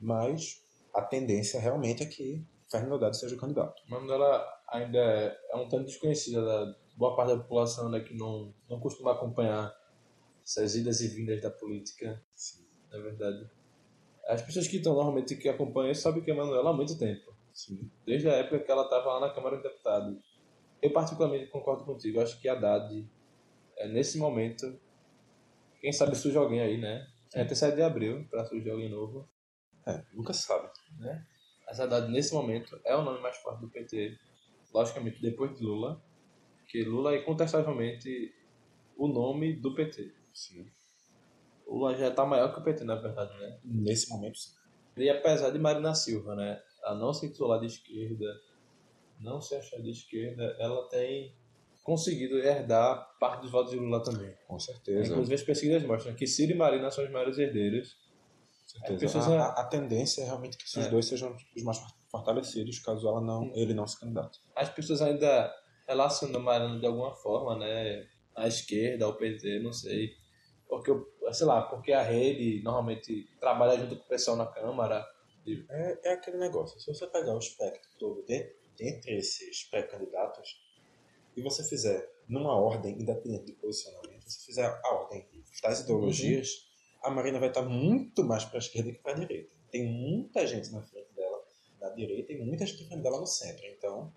Mas a tendência realmente é que Fernando Haddad seja o candidato. Manuela ainda é, é um tanto desconhecida da boa parte da população né, que não, não costuma acompanhar essas idas e vindas da política. Sim. Na verdade. As pessoas que estão normalmente que acompanham sabem que a Manuela há muito tempo. Sim. Desde a época que ela estava lá na Câmara dos Deputados. Eu particularmente concordo contigo. Acho que a Haddad, é, nesse momento, quem sabe surge alguém aí, né? É até 7 de abril para surgir alguém novo. É, nunca sabe. Né? Mas Haddad, nesse momento, é o nome mais forte do PT. Logicamente, depois de Lula. Que Lula é incontestavelmente o nome do PT. Sim. Lula já está maior que o PT, na verdade, né? Nesse momento, sim. E apesar de Marina Silva, né? A não se titular de esquerda, não se achar de esquerda, ela tem conseguido herdar parte dos votos de Lula também. Com certeza. Inclusive as pesquisas mostram que Ciro e Marina são os maiores herdeiros. certeza. A, a- a tendência é realmente que esses É. dois sejam os mais fortalecidos, caso ela não, ele não se candidate. As pessoas ainda relacionam Marina de alguma forma, né? À esquerda, ao PT, não sei. Porque, sei lá, porque a rede normalmente trabalha junto com o pessoal na Câmara. É, é aquele negócio. Se você pegar o espectro todo de, dentre esses pré-candidatos e você fizer numa ordem independente de posicionamento, você fizer a ordem das ideologias, a Marina vai estar muito mais para a esquerda que para a direita. Tem muita gente na frente dela na direita e muita gente na frente dela no centro. Então,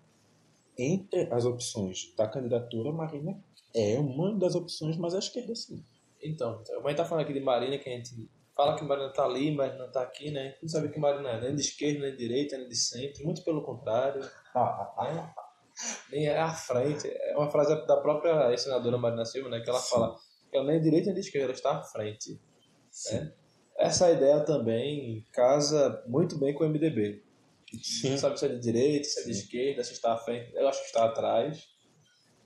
entre as opções da candidatura, Marina é uma das opções mais à esquerda, sim. Então, a gente tá falando aqui de Marina, que a gente fala que Marina tá ali, mas não tá aqui, né? A gente não sabe que Marina é nem de esquerda, nem de direita, nem de centro, muito pelo contrário. né? Nem é à frente. É uma frase da própria ex-senadora Marina Silva, né? Que ela Sim. fala que ela nem é direita nem de esquerda, ela está à frente. Sim. É. Essa ideia também casa muito bem com o MDB. Sim. Não sabe se é de direita, se é de esquerda, se está à frente. Eu acho que está atrás,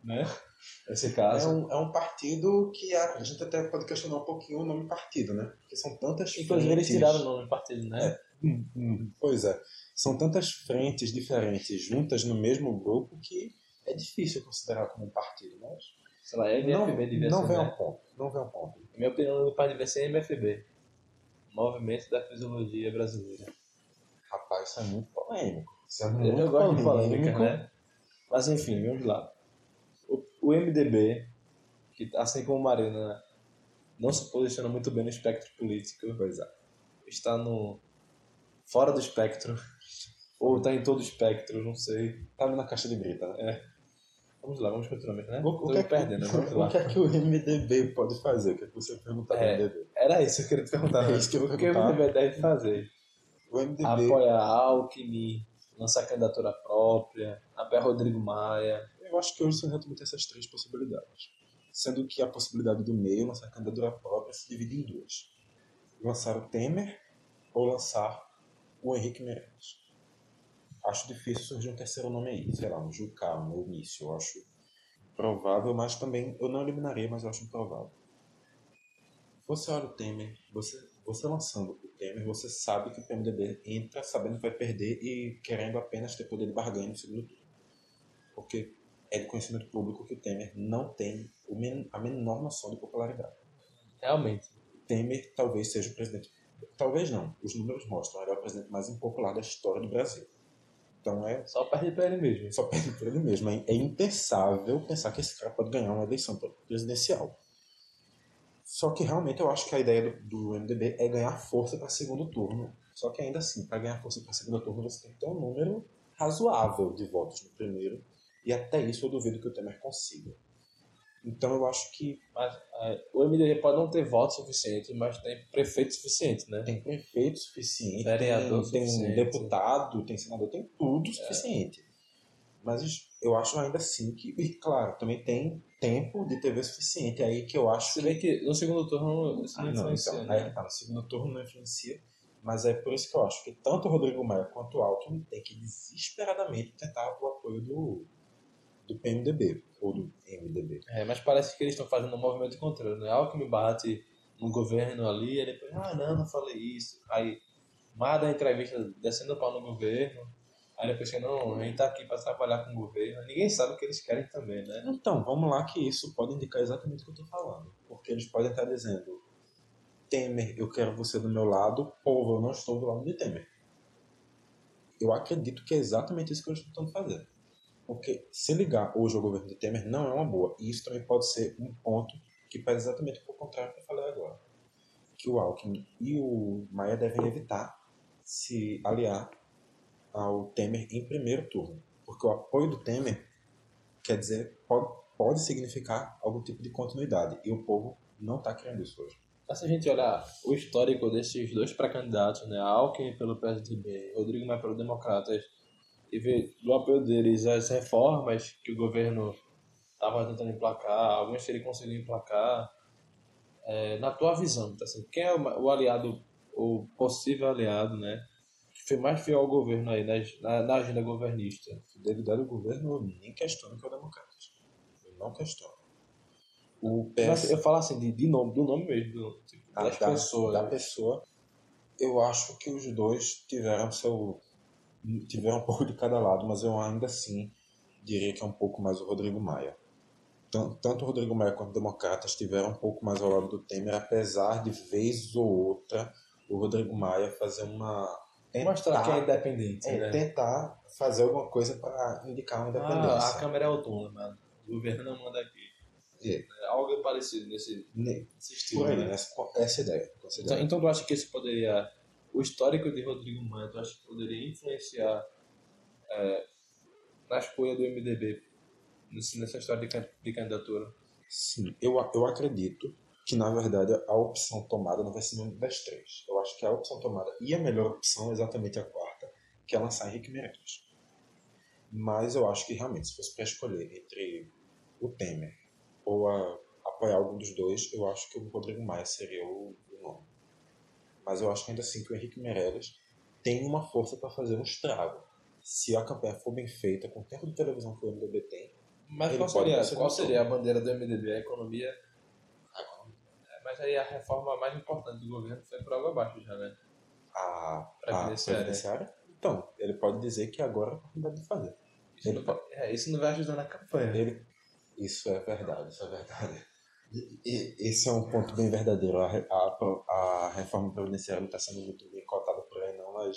né? Nesse É caso. um, é um partido que a, a gente até pode questionar um pouquinho o nome partido, né? Porque são tantas Inclusive, eles frentes- tiraram o nome do partido, né? Hum, Pois é. São tantas frentes diferentes juntas no mesmo grupo que é difícil considerar como um partido, mas Sei lá, MFB não, não vem né? ao ponto. Não vem ao ponto. Minha opinião, o pai devia ser MFB. Movimento da Fisiologia Brasileira. Rapaz, isso é muito polêmico. Isso é Eu, muito gosto de polêmica, polêmico. né? Mas enfim, vamos lá. O, o MDB, que assim como Marina não se posiciona muito bem no espectro político, Pois é. está no fora do espectro, ou está em todo o espectro, não sei. Tá ali na caixa de brita, né? Vamos lá, vamos continuar, né? O, o, que é que, perdendo, vamos lá. o que é que o MDB pode fazer? O que é que você perguntar É. MDB? Era isso que eu queria te perguntar. É né? isso que eu ia o que o. MDB deve fazer? O MDB... Apoiar Alckmin, lançar candidatura própria, apoiar Rodrigo Maia. Eu acho que hoje são exatamente essas três possibilidades. Sendo que a possibilidade do meio, lançar candidatura própria, se divide em duas. Lançar o Temer ou lançar o Henrique Meirelles. Acho difícil surgir um terceiro nome aí, sei lá, um Jucá, um Eunício. Eu acho provável, mas também eu não eliminaria, mas eu acho improvável. Você olha o Temer, você, você lançando o Temer, você sabe que o PMDB entra sabendo que vai perder e querendo apenas ter poder de barganha no segundo turno. Porque é de conhecimento público que o Temer não tem a menor noção de popularidade. Realmente. Temer talvez seja o presidente. Talvez não, os números mostram, ele é o presidente mais impopular da história do Brasil. Então é Só perde pra ele mesmo. só perde por ele mesmo. É é impensável pensar que esse cara pode ganhar uma eleição presidencial. Só que realmente eu acho que a ideia do, do MDB é ganhar força para segundo turno. Só que ainda assim, para ganhar força para segundo turno, você tem que ter um número razoável de votos no primeiro. E até isso eu duvido que o Temer consiga. Então eu acho que Mas é, o MDB pode não ter voto suficiente, mas tem prefeito suficiente, né? tem prefeito suficiente, Vereador tem, tem suficiente. deputado, tem senador, tem tudo suficiente. Mas eu acho ainda assim que, e claro, também tem tempo de TV suficiente aí que eu acho Se que bem que no segundo turno isso Ah, não não, influencia, então, né? aí tá, no segundo turno não influencia, mas é por isso que eu acho que tanto o Rodrigo Maia quanto o Alckmin tem que desesperadamente tentar o apoio do, do PMDB ou do MDB. É, mas parece que eles estão fazendo um movimento contrário, né? Me bate no governo ali, ele depois, ah, não, não falei isso. Aí, mais da entrevista descendo o pau no governo, aí depois que não, a gente tá aqui para trabalhar com o governo. Ninguém sabe o que eles querem também, né? Então, vamos lá que isso pode indicar exatamente o que eu tô falando. Porque eles podem estar dizendo, Temer, eu quero você do meu lado, povo, eu não estou do lado de Temer. Eu acredito que é exatamente isso que eles estão tentando fazer. Porque se ligar hoje ao governo de Temer não é uma boa. E isso também pode ser um ponto que pede exatamente o contrário que eu falei agora. Que o Alckmin e o Maia devem evitar se aliar ao Temer em primeiro turno. Porque o apoio do Temer quer dizer, pode, pode significar algum tipo de continuidade. E o povo não está querendo isso hoje. Mas se a gente olhar o histórico desses dois pré-candidatos, né, Alckmin pelo PSDB, Rodrigo Maia pelo Democratas, e ver do apoio deles as reformas que o governo estava tentando emplacar, algumas que ele conseguiu emplacar, é, na tua visão, tá assim, quem é o, o, aliado, o possível aliado, né, foi mais fiel ao governo aí, na, na agenda governista? Fidelidade ao governo, eu nem questiono que é o democrata. Eu não questiono. O PS... Mas eu falo assim, de, de nome, do nome mesmo, do, tipo, ah, das da, pessoas. Da pessoa, eu acho que os dois tiveram seu tiveram um pouco de cada lado, mas eu ainda assim diria que é um pouco mais o Rodrigo Maia. Tanto o Rodrigo Maia quanto o Democratas tiveram um pouco mais ao lado do Temer, apesar de vez ou outra o Rodrigo Maia fazer uma. Tentar, Mostrar que é independente. É, né? Tentar fazer alguma coisa para indicar uma independência. Ah, a Câmara é autônoma, o governo não manda aqui. É. é algo parecido nesse, nesse estilo. Por aí, né? essa, essa ideia. Essa ideia. Então, então, tu acha que isso poderia o histórico de Rodrigo Maia, tu acha que poderia influenciar é, na escolha do MDB nessa história de, de candidatura? Sim, eu, eu acredito que na verdade a opção tomada não vai ser nenhuma das três. Eu acho que a opção tomada e a melhor opção é exatamente a quarta, que é lançar Henrique Meirelles. Mas eu acho que realmente, se fosse para escolher entre o Temer ou a, apoiar algum dos dois, eu acho que o Rodrigo Maia seria o mas eu acho ainda assim que o Henrique Meirelles tem uma força para fazer um estrago. Se a campanha for bem feita, com o tempo de televisão que o MDB tem. Mas qual seria, qual seria a bandeira do MDB? A economia. Mas aí a reforma mais importante do governo foi por água abaixo já, né? A previdenciária? Então, ele pode dizer que agora é a oportunidade de fazer. Isso, não, pode... é, isso não vai ajudar na campanha. Ele... Isso é verdade, isso é verdade. Esse é um ponto bem verdadeiro. A, a, a reforma previdenciária não está sendo muito bem cotada por aí, não, mas.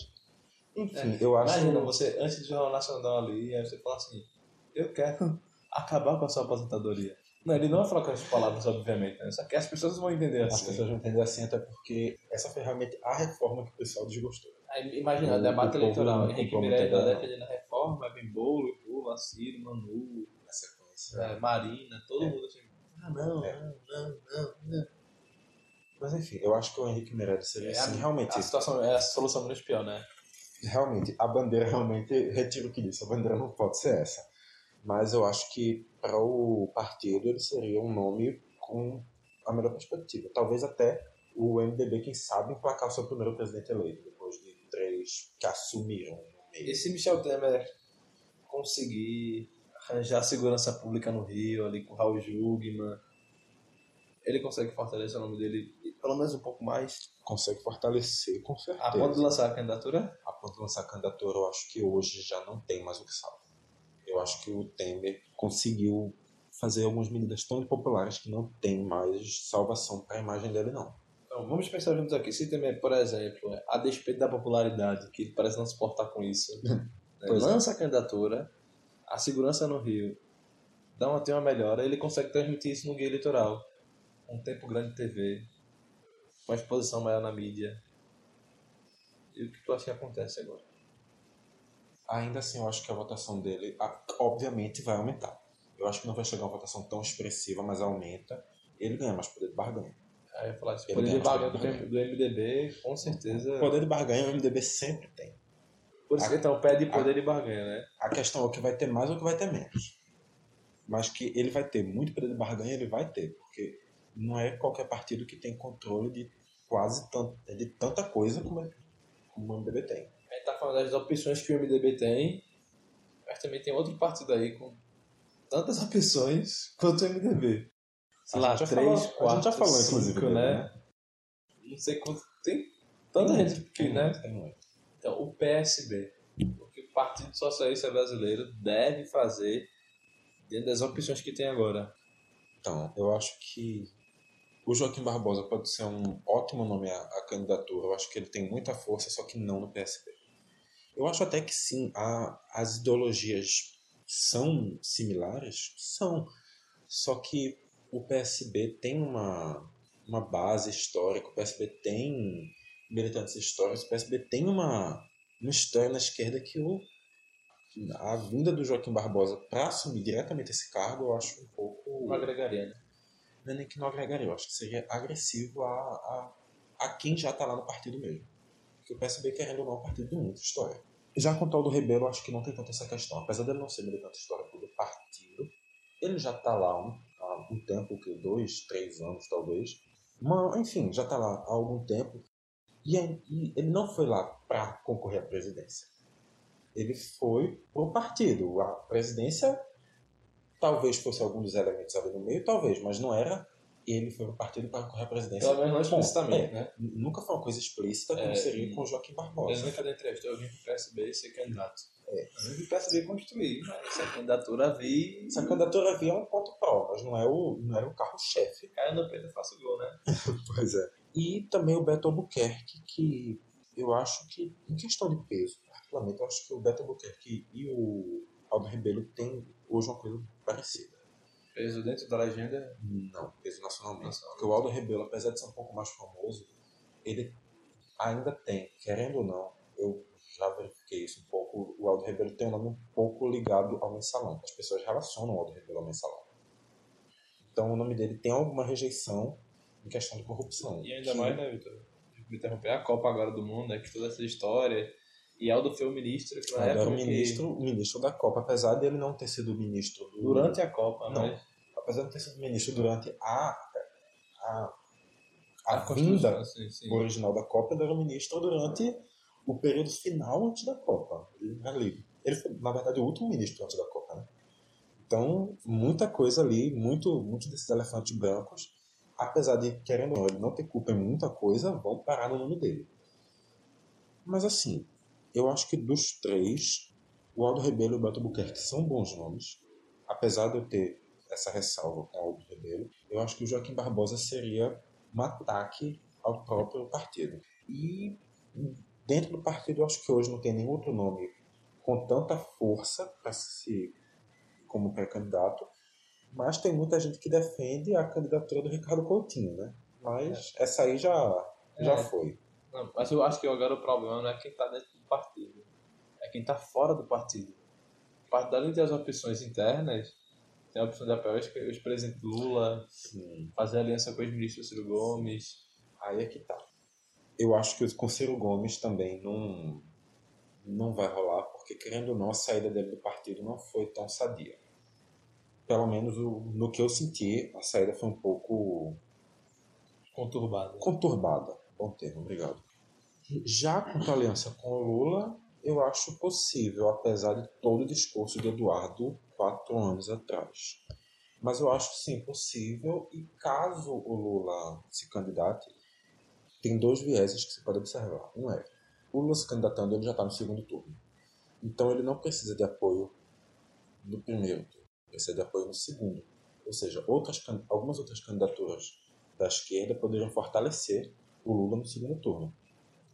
Enfim, é, eu acho. Imagina, você, antes do Jornal Nacional ali, aí você fala assim: eu quero acabar com a sua aposentadoria. Não, ele não vai falar com as palavras, obviamente, né? só que as pessoas vão entender assim. As pessoas vão entender assim, até porque essa foi realmente a reforma que o pessoal desgostou. Aí, imagina, o debate eleitoral. Henrique Miranda defendendo a reforma, vem Bolo, Lula, Ciro, Manu, na sequência. É, Marina, todo é. mundo assim ah, não, é. não, não, não, não. Mas enfim, eu acho que o Henrique Meirelles seria é, assim, realmente. A situação é a solução menos pior, né? Realmente, a bandeira realmente, retiro o que disse, a bandeira não pode ser essa. Mas eu acho que para o partido ele seria um nome com a melhor perspectiva. Talvez até o MDB, quem sabe, emplacar o seu primeiro presidente eleito, depois de três que assumiram. E se Michel Temer conseguir arranjar segurança pública no Rio, ali com o Raul Jugman. Ele consegue fortalecer o nome dele pelo menos um pouco mais. Consegue fortalecer, com certeza. A ponto de lançar a candidatura? A ponto de lançar a candidatura, eu acho que hoje já não tem mais o que salva. Acho que o Temer conseguiu fazer algumas medidas tão impopulares que não tem mais salvação para a imagem dele, não. Então, vamos pensar juntos aqui. Se Temer, por exemplo, a despeito da popularidade, que ele parece não se portar com isso, né, é. lança a candidatura, a segurança no Rio dá uma, tem uma melhora, ele consegue transmitir isso no guia eleitoral. Um tempo grande de TV, uma exposição maior na mídia. E o que tu acha que acontece agora? Ainda assim, eu acho que a votação dele, obviamente, vai aumentar. Eu acho que não vai chegar a uma votação tão expressiva, mas aumenta. Ele ganha mais poder de barganha. Aí eu ia falar, esse poder de barganha do, do MDB, com certeza. O poder de barganha o MDB sempre tem. Por isso a, que então pede poder a, de barganha, né? A questão é o que vai ter mais ou o que vai ter menos. Mas que ele vai ter muito poder de barganha, ele vai ter, porque não é qualquer partido que tem controle de quase tanto, de tanta coisa como, como o MDB tem. A tá falando das opções que o MDB tem, mas também tem outro partido aí com tantas opções quanto o MDB. Sei A lá, três, falou- a quatro, gente já falou, cinco, inclusive, dele, né? Não sei quanto. Tem tanta gente que, né? muito, tem muito. Então, o PSB, o que o Partido Socialista Brasileiro deve fazer dentro das opções que tem agora. Então, eu acho que o Joaquim Barbosa pode ser um ótimo nome à, à candidatura. Eu acho que ele tem muita força, só que não no PSB. Eu acho até que sim, a, as ideologias são similares? São. Só que o PSB tem uma, uma base histórica, o PSB tem militantes históricos, o PSB tem uma, uma história na esquerda que o, a vinda do Joaquim Barbosa para assumir diretamente esse cargo, eu acho um pouco Não agregaria, né? não é nem que não agregaria, eu acho que seria agressivo a, a, a quem já está lá no partido mesmo. Porque o PSB, querendo ou não, é um partido de muita história. Já com o tal do Rebelo, acho que não tem tanta essa questão. Apesar dele não ser militante histórico do partido, ele já está lá um, há um tempo, que dois, três anos talvez. Mas, enfim, já está lá há algum tempo. E, e ele não foi lá para concorrer à presidência. Ele foi pro partido. A presidência talvez fosse algum dos elementos ali no meio, talvez, mas não era. Ele foi pro partido para concorrer à presidência. Pelo menos não explicitamente, é, né? Nunca foi uma coisa explícita como É, seria com o Joaquim Eu Barbosa. nunca dei entrevista, eu vim pro PSB ser candidato. É. Eu vim pro PSB construir, mas essa candidatura vi. Essa candidatura havia um ponto pró, mas não, é o, não era o carro-chefe. No peito e faço gol, né? Pois é. E também o Beto Albuquerque, que eu acho que, em questão de peso, particularmente, eu acho que o Beto Albuquerque e o Aldo Rebelo têm hoje uma coisa parecida. Peso dentro da legenda. Não, peso nacionalmente. Nacionalmente. Porque o Aldo Rebelo, apesar de ser um pouco mais famoso, ele ainda tem, querendo ou não, eu já verifiquei isso um pouco, o Aldo Rebelo tem um nome um pouco ligado ao mensalão. As pessoas relacionam o Aldo Rebelo ao mensalão. Então o nome dele tem alguma rejeição em questão de corrupção. E ainda que- mais, né, Vitor? Me interromper a Copa agora do Mundo, né? Que toda essa história. E Aldo foi o ministro que na Aldo era época o que- ministro, o ministro da Copa, apesar dele não ter sido ministro do, Durante a Copa, Não. né? apesar de não ter sido ministro durante a a, a, A vinda sim, sim. original da Copa, ele era ministro durante o período final antes da Copa. Ele, ali, ele foi, na verdade, o último ministro antes da Copa, né? Então, muita coisa ali, muito, muito desses elefantes brancos, apesar de, querendo ou não, ele não ter culpa em muita coisa, vão parar no nome dele. Mas assim, eu acho que dos três, o Aldo Rebelo e o Beto Buquerque são bons nomes. Apesar de eu ter essa ressalva com o Aldo Rebelo, eu acho que o Joaquim Barbosa seria um ataque ao próprio partido. E dentro do partido, eu acho que hoje não tem nenhum outro nome com tanta força para se como pré-candidato, mas tem muita gente que defende a candidatura do Ricardo Coutinho, né? Mas essa aí já, já É. foi. Não, mas eu acho que agora o problema não é quem tá dentro partido. É quem tá fora do partido. O de ter as opções internas, tem a opção de apoiar o ex-presidente Lula, Sim. fazer aliança com o ex-ministro Ciro Gomes. Aí é que tá. Eu acho que com o Ciro Gomes também não, não vai rolar, porque querendo ou não, a saída dele do partido não foi tão sadia. Pelo menos no que eu senti, a saída foi um pouco Conturbado. conturbada. Bom termo, obrigado. Já quanto à aliança com o Lula, eu acho possível, apesar de todo o discurso de Eduardo quatro anos atrás. Mas eu acho sim possível, e caso o Lula se candidate, tem dois vieses que você pode observar. Um é, o Lula se candidatando, ele já está no segundo turno. Então ele não precisa de apoio no primeiro turno, precisa de apoio no segundo. Ou seja, outras, algumas outras candidaturas da esquerda poderiam fortalecer o Lula no segundo turno.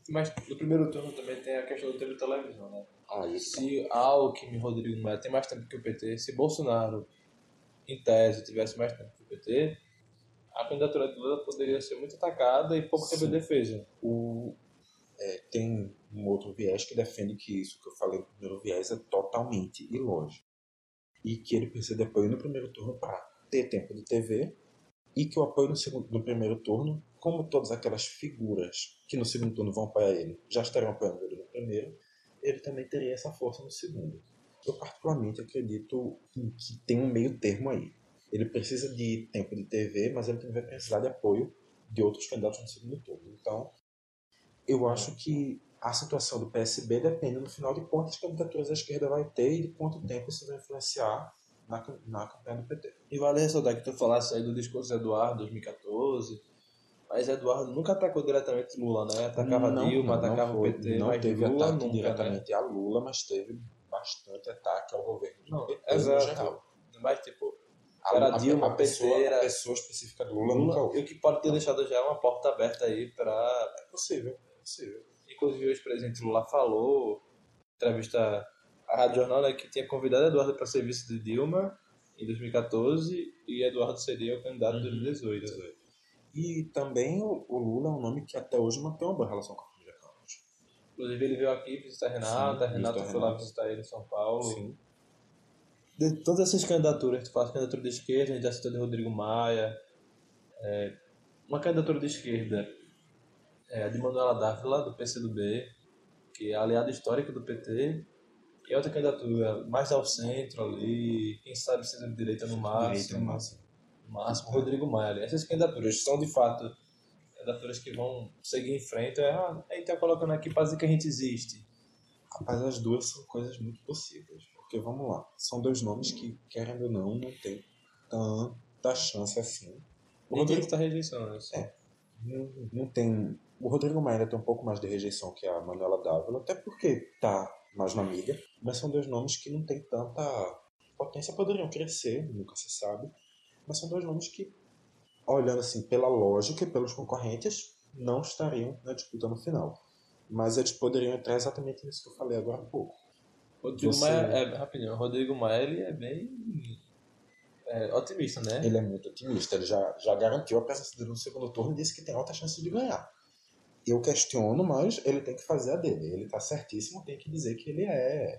Mas no primeiro turno também tem a questão do TV televisão, né? Aí, Se Alckmin Rodrigo Maia tem mais tempo que o PT, se Bolsonaro, em tese, tivesse mais tempo que o PT, a candidatura de Lula poderia ser muito atacada e pouco tempo de defesa. o, é, tem um outro viés que defende que isso que eu falei no primeiro viés é totalmente ilógico. E que ele precisa de apoio no primeiro turno para ter tempo de TV e que o apoio no, segundo, no primeiro turno, como todas aquelas figuras que no segundo turno vão apoiar ele já estarão apoiando ele no primeiro, ele também teria essa força no segundo. Eu particularmente acredito que, tem um meio termo aí. Ele precisa de tempo de TV, mas ele também vai precisar de apoio de outros candidatos no segundo turno. Então, eu acho que a situação do PSB depende, no final de das candidaturas da esquerda vai ter e de quanto tempo isso vai influenciar na, na campanha do PT. E vale ressaltar que tu falasse aí do discurso de Eduardo 2014, mas Eduardo nunca atacou diretamente Lula, né? Atacava Não, Dilma, não, não atacava foi. o PT, não mas teve Lula ataque nunca, né? diretamente a Lula, mas teve bastante ataque ao governo. do Não, PT no exato. geral. Mas, tipo, A, Era a- Dilma, a pessoa, PT, a pessoa específica do Lula, nunca Lula, houve. e o que pode ter deixado já uma porta aberta aí para É possível, é possível. Inclusive, hoje o presidente Lula falou, entrevista à Rádio Jornal, né, que tinha convidado Eduardo para ser vice de Dilma em 2014 e Eduardo seria o candidato em 2018. E também o, o Lula é um nome que até hoje mantém uma boa relação com a família Campos. Inclusive, ele veio aqui visitar a Renata, a Sim, Renata foi lá visitar ele em São Paulo. Sim. De todas essas candidaturas, tu faz candidatura de esquerda, a gente já citou de Rodrigo Maia, é, uma candidatura de esquerda é a de Manuela Dávila, do PCdoB, que é aliado histórico do PT, e outra candidatura mais ao centro ali, quem sabe se de direita no máximo, Direita no máximo. Máximo, Rodrigo Maia ali. Essas candidaturas são de fato candidaturas que vão seguir em frente, é, ah, a gente tá colocando aqui para dizer que a gente existe. Rapaz, as duas são coisas muito possíveis. Porque, vamos lá, são dois nomes que, querendo ou não, não tem tanta chance assim. O Ninguém Rodrigo, está rejeição, isso. É. não, não tem... O Rodrigo Maia tem um pouco mais de rejeição que a Manuela Dávila, até porque tá mais na mídia, mas são dois nomes que não tem tanta potência, poderiam crescer, nunca se sabe, mas são dois nomes que, olhando assim pela lógica e pelos concorrentes, não estariam na disputa no final. Mas eles poderiam entrar exatamente nisso que eu falei agora há pouco. Rodrigo Você- Maia, é, rapidinho, o Rodrigo Maia ele é bem é, otimista, né? Ele é muito otimista, ele já, já garantiu a presença dele no segundo turno e disse que tem alta chance de ganhar. Eu questiono, mas ele tem que fazer a dele. Ele tá certíssimo, tem que dizer que ele é.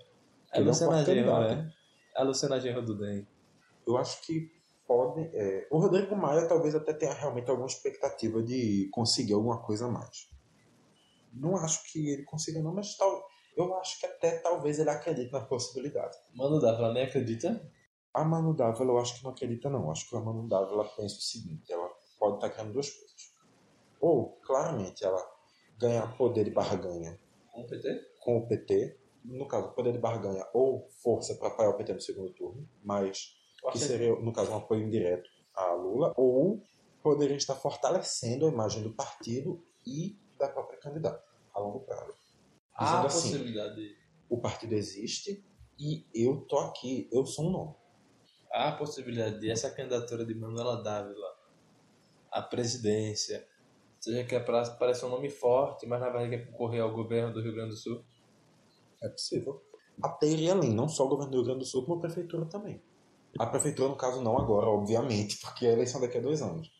É ele é um Luciana Genro, candidato. né? É a Luciana Genro do DEM. Eu acho que pode. é, o Rodrigo Maia talvez até tenha realmente alguma expectativa de conseguir alguma coisa a mais. Não acho que ele consiga, não, mas tal, eu acho que até talvez ele acredite na possibilidade. Mano Dávila nem acredita? A Manu Dávila eu acho que não acredita, não. Acho que a Manu Dávila pensa o seguinte: ela pode estar querendo duas coisas. Ou, claramente, ela ganha poder de barganha Com o PT? com o PT, no caso, poder de barganha ou força para apoiar o PT no segundo turno, mas Eu que seria, no caso, um apoio indireto a Lula, ou poderia estar fortalecendo a imagem do partido e da própria candidata a longo prazo. Dizendo a assim, possibilidade. o partido existe e eu tô aqui, eu sou um nome. Há a possibilidade de essa candidatura de Manuela Dávila à presidência seja que é parece um nome forte, mas na verdade quer concorrer ao governo do Rio Grande do Sul. É possível. Até iria além, não só o governo do Rio Grande do Sul, como a prefeitura também. A prefeitura, no caso, não agora, obviamente, porque a eleição daqui a dois anos.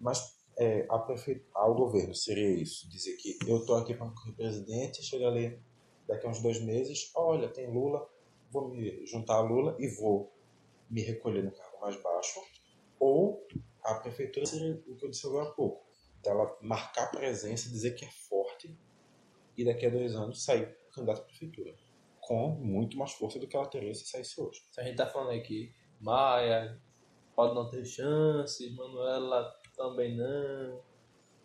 Mas é, a prefe... ao governo seria isso, dizer que eu estou aqui para concorrer presidente, chega ali daqui a uns dois meses, olha, tem Lula, vou me juntar a Lula e vou me recolher no cargo mais baixo. Ou a prefeitura seria o que eu disse agora há pouco, dela marcar presença, dizer que é forte e daqui a dois anos sair candidato à prefeitura. Com muito mais força do que ela teria se saísse hoje. Se a gente tá falando aqui, Maia pode não ter chances, Manuela também não.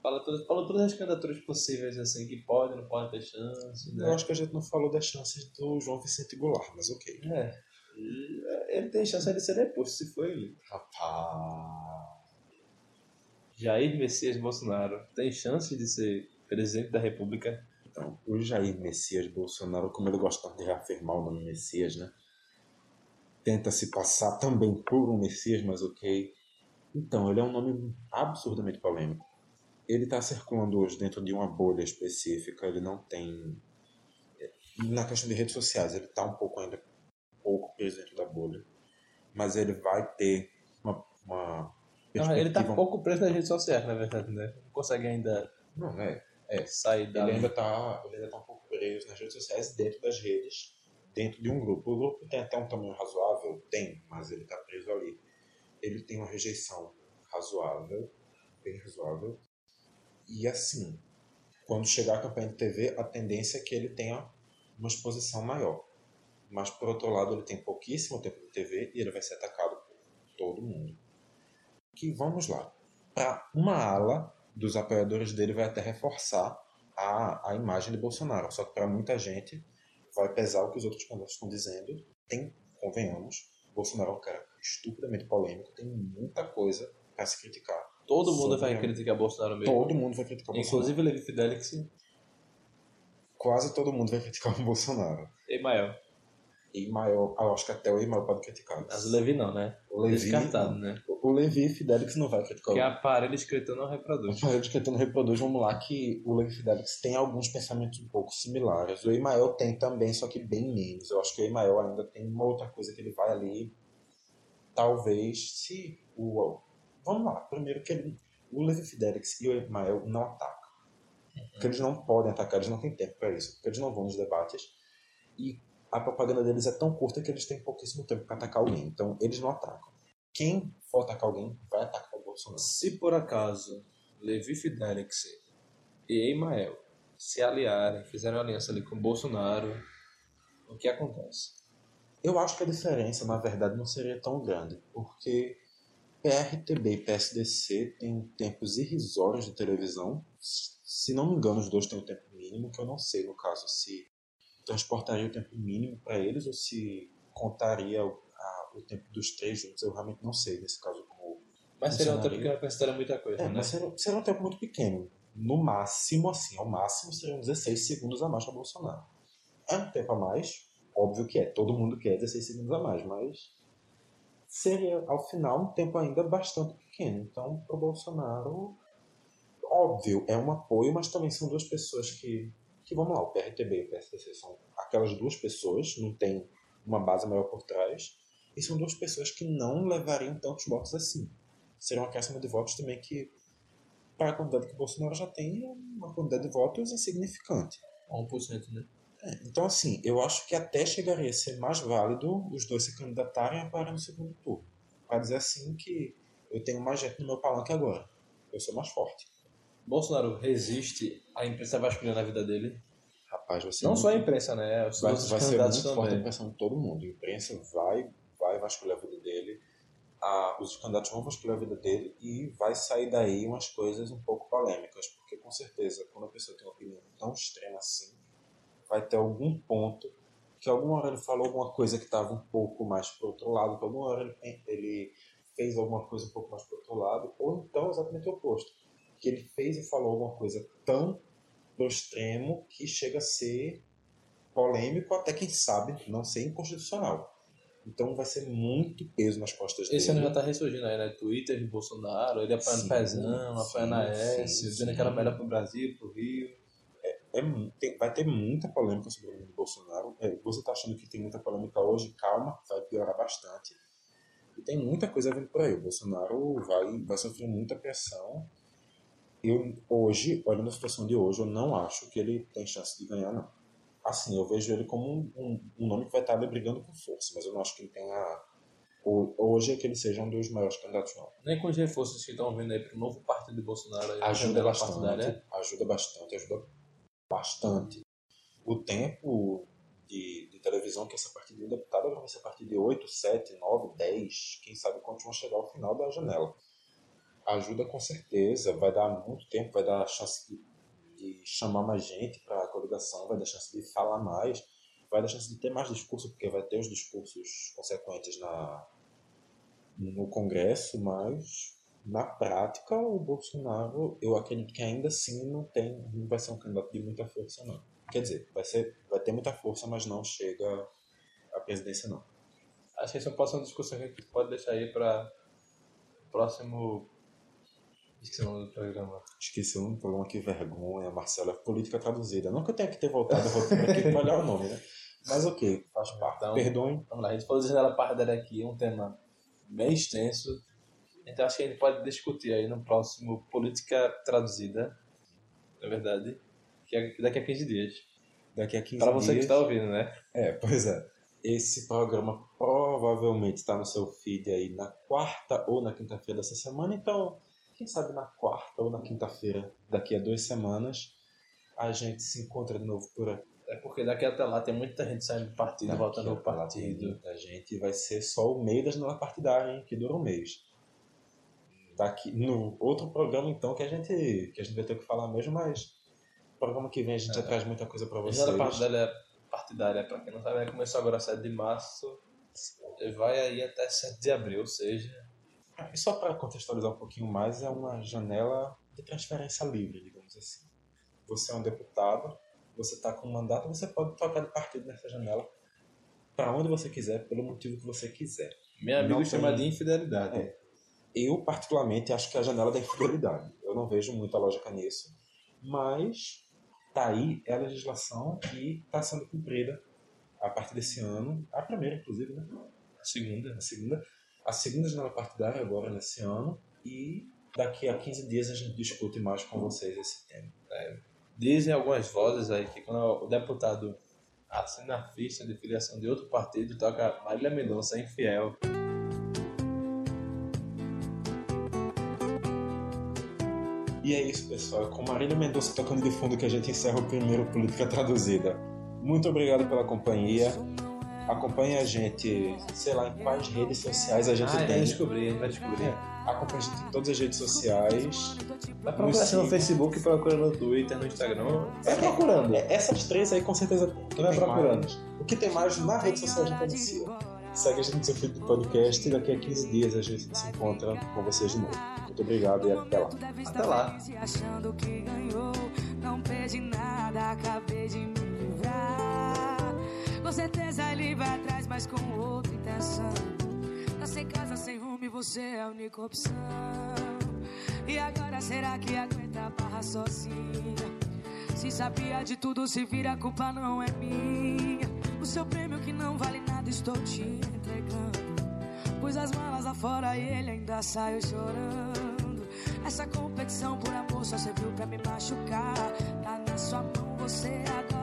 Fala todas, fala todas as candidaturas possíveis, assim, que pode, não pode ter chance, né? Eu acho que a gente não falou das chances do João Vicente Goulart, mas ok. É. Ele tem chance de ser deposto, se for ele. Rapaz. Jair Messias Bolsonaro tem chance de ser presidente da República? Então, o Jair Messias Bolsonaro, como ele gosta de reafirmar o nome Messias, né? Tenta se passar também por um Messias, mas ok. Então, ele é um nome absurdamente polêmico. Ele está circulando hoje dentro de uma bolha específica, ele não tem. Na questão de redes sociais, ele está um pouco ainda pouco preso dentro da bolha. Mas ele vai ter uma. uma Não, ele tá perspectiva- pouco preso nas redes sociais, na verdade, né? Não consegue ainda Não, né? sair da. Ele ainda está tá um pouco preso nas redes sociais, dentro das redes, dentro de um grupo. O grupo tem até um tamanho razoável? Tem, mas ele está preso ali. Ele tem uma rejeição razoável, bem razoável. E assim, quando chegar a campanha de TV, a tendência é que ele tenha uma exposição maior. Mas, por outro lado, ele tem pouquíssimo tempo de TV e ele vai ser atacado por todo mundo. Que vamos lá. Para uma ala dos apoiadores dele vai até reforçar a, a imagem de Bolsonaro. Só que para muita gente vai pesar o que os outros candidatos estão dizendo. Tem, convenhamos, Bolsonaro é um cara estupidamente polêmico, tem muita coisa pra se criticar. Todo mundo vai a- criticar Bolsonaro mesmo. Todo mundo vai criticar o Bolsonaro. Inclusive Levi Fidelix Quase todo mundo vai criticar o Bolsonaro. e Emael. E maior, eu acho que até o Emael pode criticar. Mas o Levi não, né? O Levi, Descartado, né? o Levi Fidelix não vai criticar Porque o aparelho escrito não reproduz. Rafael de Caetano reproduz, vamos lá, que o Levi Fidelix tem alguns pensamentos um pouco similares. O Emael tem também, só que bem menos. Eu acho que o Emael ainda tem uma outra coisa que ele vai ali. Talvez, se o. Vamos lá, primeiro que ele, o Levi Fidelix e o Emael não atacam. Porque eles não podem atacar, eles não têm tempo para isso. Porque eles não vão nos debates. E a propaganda deles é tão curta que eles têm pouquíssimo tempo para atacar alguém. Então, eles não atacam. Quem for atacar alguém, vai atacar o Bolsonaro. Se por acaso Levi Fidelix e Emael se aliarem, fizerem aliança ali com o Bolsonaro, o que acontece? Eu acho que a diferença, na verdade, não seria tão grande, porque PRTB e PSDC têm tempos irrisórios de televisão. Se não me engano, os dois têm o tempo mínimo, que eu não sei, no caso, se transportaria o tempo mínimo para eles ou se contaria o, a- o tempo dos três juntos. Eu realmente não sei, nesse caso, como. Mas seria um tempo que não considera muita coisa, É, né? mas seria, seria um tempo muito pequeno. No máximo, assim, ao máximo seriam 16 segundos a mais para Bolsonaro. É um tempo a mais, óbvio que é, todo mundo quer 16 segundos a mais, mas seria, ao final, um tempo ainda bastante pequeno. Então, para o Bolsonaro, óbvio, é um apoio, mas também são duas pessoas que, que vamos lá, o PRTB e o PSDC são aquelas duas pessoas, não tem uma base maior por trás, e são duas pessoas que não levariam tantos votos assim. Seria um acréscimo de votos também que, para a quantidade que o Bolsonaro já tem, é uma quantidade de votos insignificante. 1%, né? É, Então, assim, eu acho que até chegaria a ser mais válido os dois se candidatarem a parar no segundo turno. Para dizer assim que eu tenho mais gente no meu palanque agora. Eu sou mais forte. Bolsonaro resiste à imprensa vasculhando a vida dele. Rapaz, vai ser Não muito, só a imprensa, né? Os vai, vai ser muito forte a também. impressão de todo mundo. A imprensa vai, vai vasculhar a vida dele. A, os candidatos vão vasculhar a vida dele e vai sair daí umas coisas um pouco polêmicas. Porque, com certeza, quando a pessoa tem uma opinião tão extrema assim, vai ter algum ponto que alguma hora ele falou alguma coisa que estava um pouco mais pro outro lado, que alguma hora ele, ele fez alguma coisa um pouco mais pro outro lado, ou então exatamente o oposto. Que ele fez e falou alguma coisa tão pro extremo que chega a ser polêmico, até quem sabe não ser inconstitucional. Então vai ser muito peso nas costas Esse dele. ano já tá ressurgindo aí, né? Twitter de Bolsonaro, ele apoiando Sim, Pezão, apoiando a S, dizendo que era melhor pro Brasil, pro Rio. é, mu- tem- vai ter muita polêmica sobre o governo Bolsonaro. É, você está achando que tem muita polêmica hoje? Calma, vai piorar bastante. E tem muita coisa vindo por aí. O Bolsonaro vai, vai sofrer muita pressão. Eu, hoje, olhando a situação de hoje, eu não acho que ele tem chance de ganhar, não. Assim, eu vejo ele como um, um- um nome que vai estar ali brigando com força, mas eu não acho que ele tenha. ho- Hoje é que ele seja um dos maiores candidatos, não. Nem com os reforços que estão vindo aí pro novo partido de Bolsonaro. Aí, ajuda bastante, partidária. ajuda bastante, ajuda bastante. O tempo de, de televisão que essa partir de um deputado vai ser a partir de 8, 7, 9, 10, quem sabe quantos vão chegar ao final da janela. Ajuda com certeza, vai dar muito tempo, vai dar chance de, de chamar mais gente para a coligação, vai dar chance de falar mais, vai dar chance de ter mais discurso, porque vai ter os discursos consequentes na, no Congresso, mas na prática, o Bolsonaro, eu acredito que ainda assim não tem, não vai ser um candidato de muita força, não. Quer dizer, vai, ser, vai ter muita força, mas não chega à presidência, não. Acho que isso pode ser uma discussão que a gente pode deixar aí para próximo. Esqueci o nome do programa. Esqueci um programa que vergonha, Marcelo, é política traduzida. Não que eu tenha que ter voltado a roteiro aqui para olhar o nome, né? Mas ok, faz parte. Então- Perdoem. Vamos lá, a gente falou de janela partidária aqui, um tema bem extenso. Então acho que a gente pode discutir aí no próximo Política Traduzida, na verdade, que é daqui a 15 dias. Daqui a 15 Para você que está ouvindo, né? É, pois é. Esse programa provavelmente está no seu feed aí na quarta ou na quinta-feira dessa semana. Então, quem sabe na quarta ou na quinta-feira, daqui a duas semanas, a gente se encontra de novo por aqui. É porque daqui até lá tem muita gente saindo do partido, Daqui voltando ao partido. muita gente vai ser só o meio da janela partidária, hein, que dura um mês. Daqui, no outro programa, então, que a gente, que a gente vai ter que falar mesmo, mas programa que vem a gente já traz muita coisa para A vocês. janela partidária, partidária, para quem não sabe, começou agora 7 de março Vai aí até 7 de abril, ou seja. E só para contextualizar um pouquinho mais, é uma janela de transferência livre, digamos assim. Você é um deputado, você está com um mandato, você pode trocar de partido nessa janela para onde você quiser, pelo motivo que você quiser. Meu amigo chama de infidelidade. É. Eu, particularmente, acho que é a janela da infidelidade. Eu não vejo muita lógica nisso. Mas tá aí, é a legislação e está sendo cumprida a partir desse ano. A primeira, inclusive, né? A segunda. A segunda. A segunda janela partidária agora nesse ano. E daqui a 15 dias a gente discute mais com vocês esse tema. É, dizem algumas vozes aí que quando o deputado assina a ficha de filiação de outro partido, toca Marília Mendonça é infiel. E é isso, pessoal. É com Marília Mendonça tocando de fundo que a gente encerra o primeiro Política Traduzida. Muito obrigado pela companhia. Acompanhe a gente, sei lá, em quais redes sociais a gente ah, tem. Vai descobrir, vai descobrir. Acompanhe a gente em todas as redes sociais. Vai procurar no Facebook, procura no Twitter, no Instagram. Vai procurando. É, essas três aí com certeza tu vai procurando. Mais. O que tem mais na rede social a gente anuncia. Segue a gente no seu feed do podcast e daqui a 15 dias a gente se encontra com vocês de novo. Muito obrigado e até lá. Até lá. Achando que ganhou, não perdi nada, acabei de me livrar. Com certeza ele vai atrás, mas com outra intenção. Tá sem casa, sem rumo e você é a única opção. E agora será que aguenta a barra sozinha? Se sabia de tudo, se vira, a culpa não é minha. O seu prêmio que não vale nada, estou te entregando. Pus as malas afora e ele ainda saiu chorando. Essa competição por amor só serviu pra me machucar. Tá na sua mão, você agora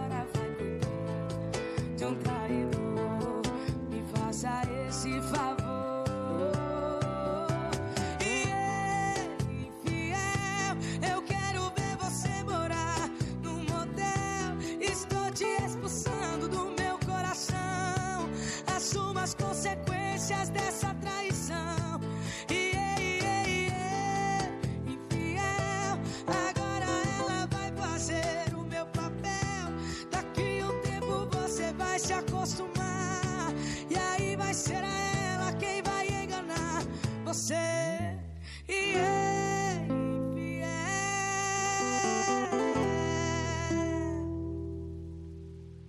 cuidar de um aí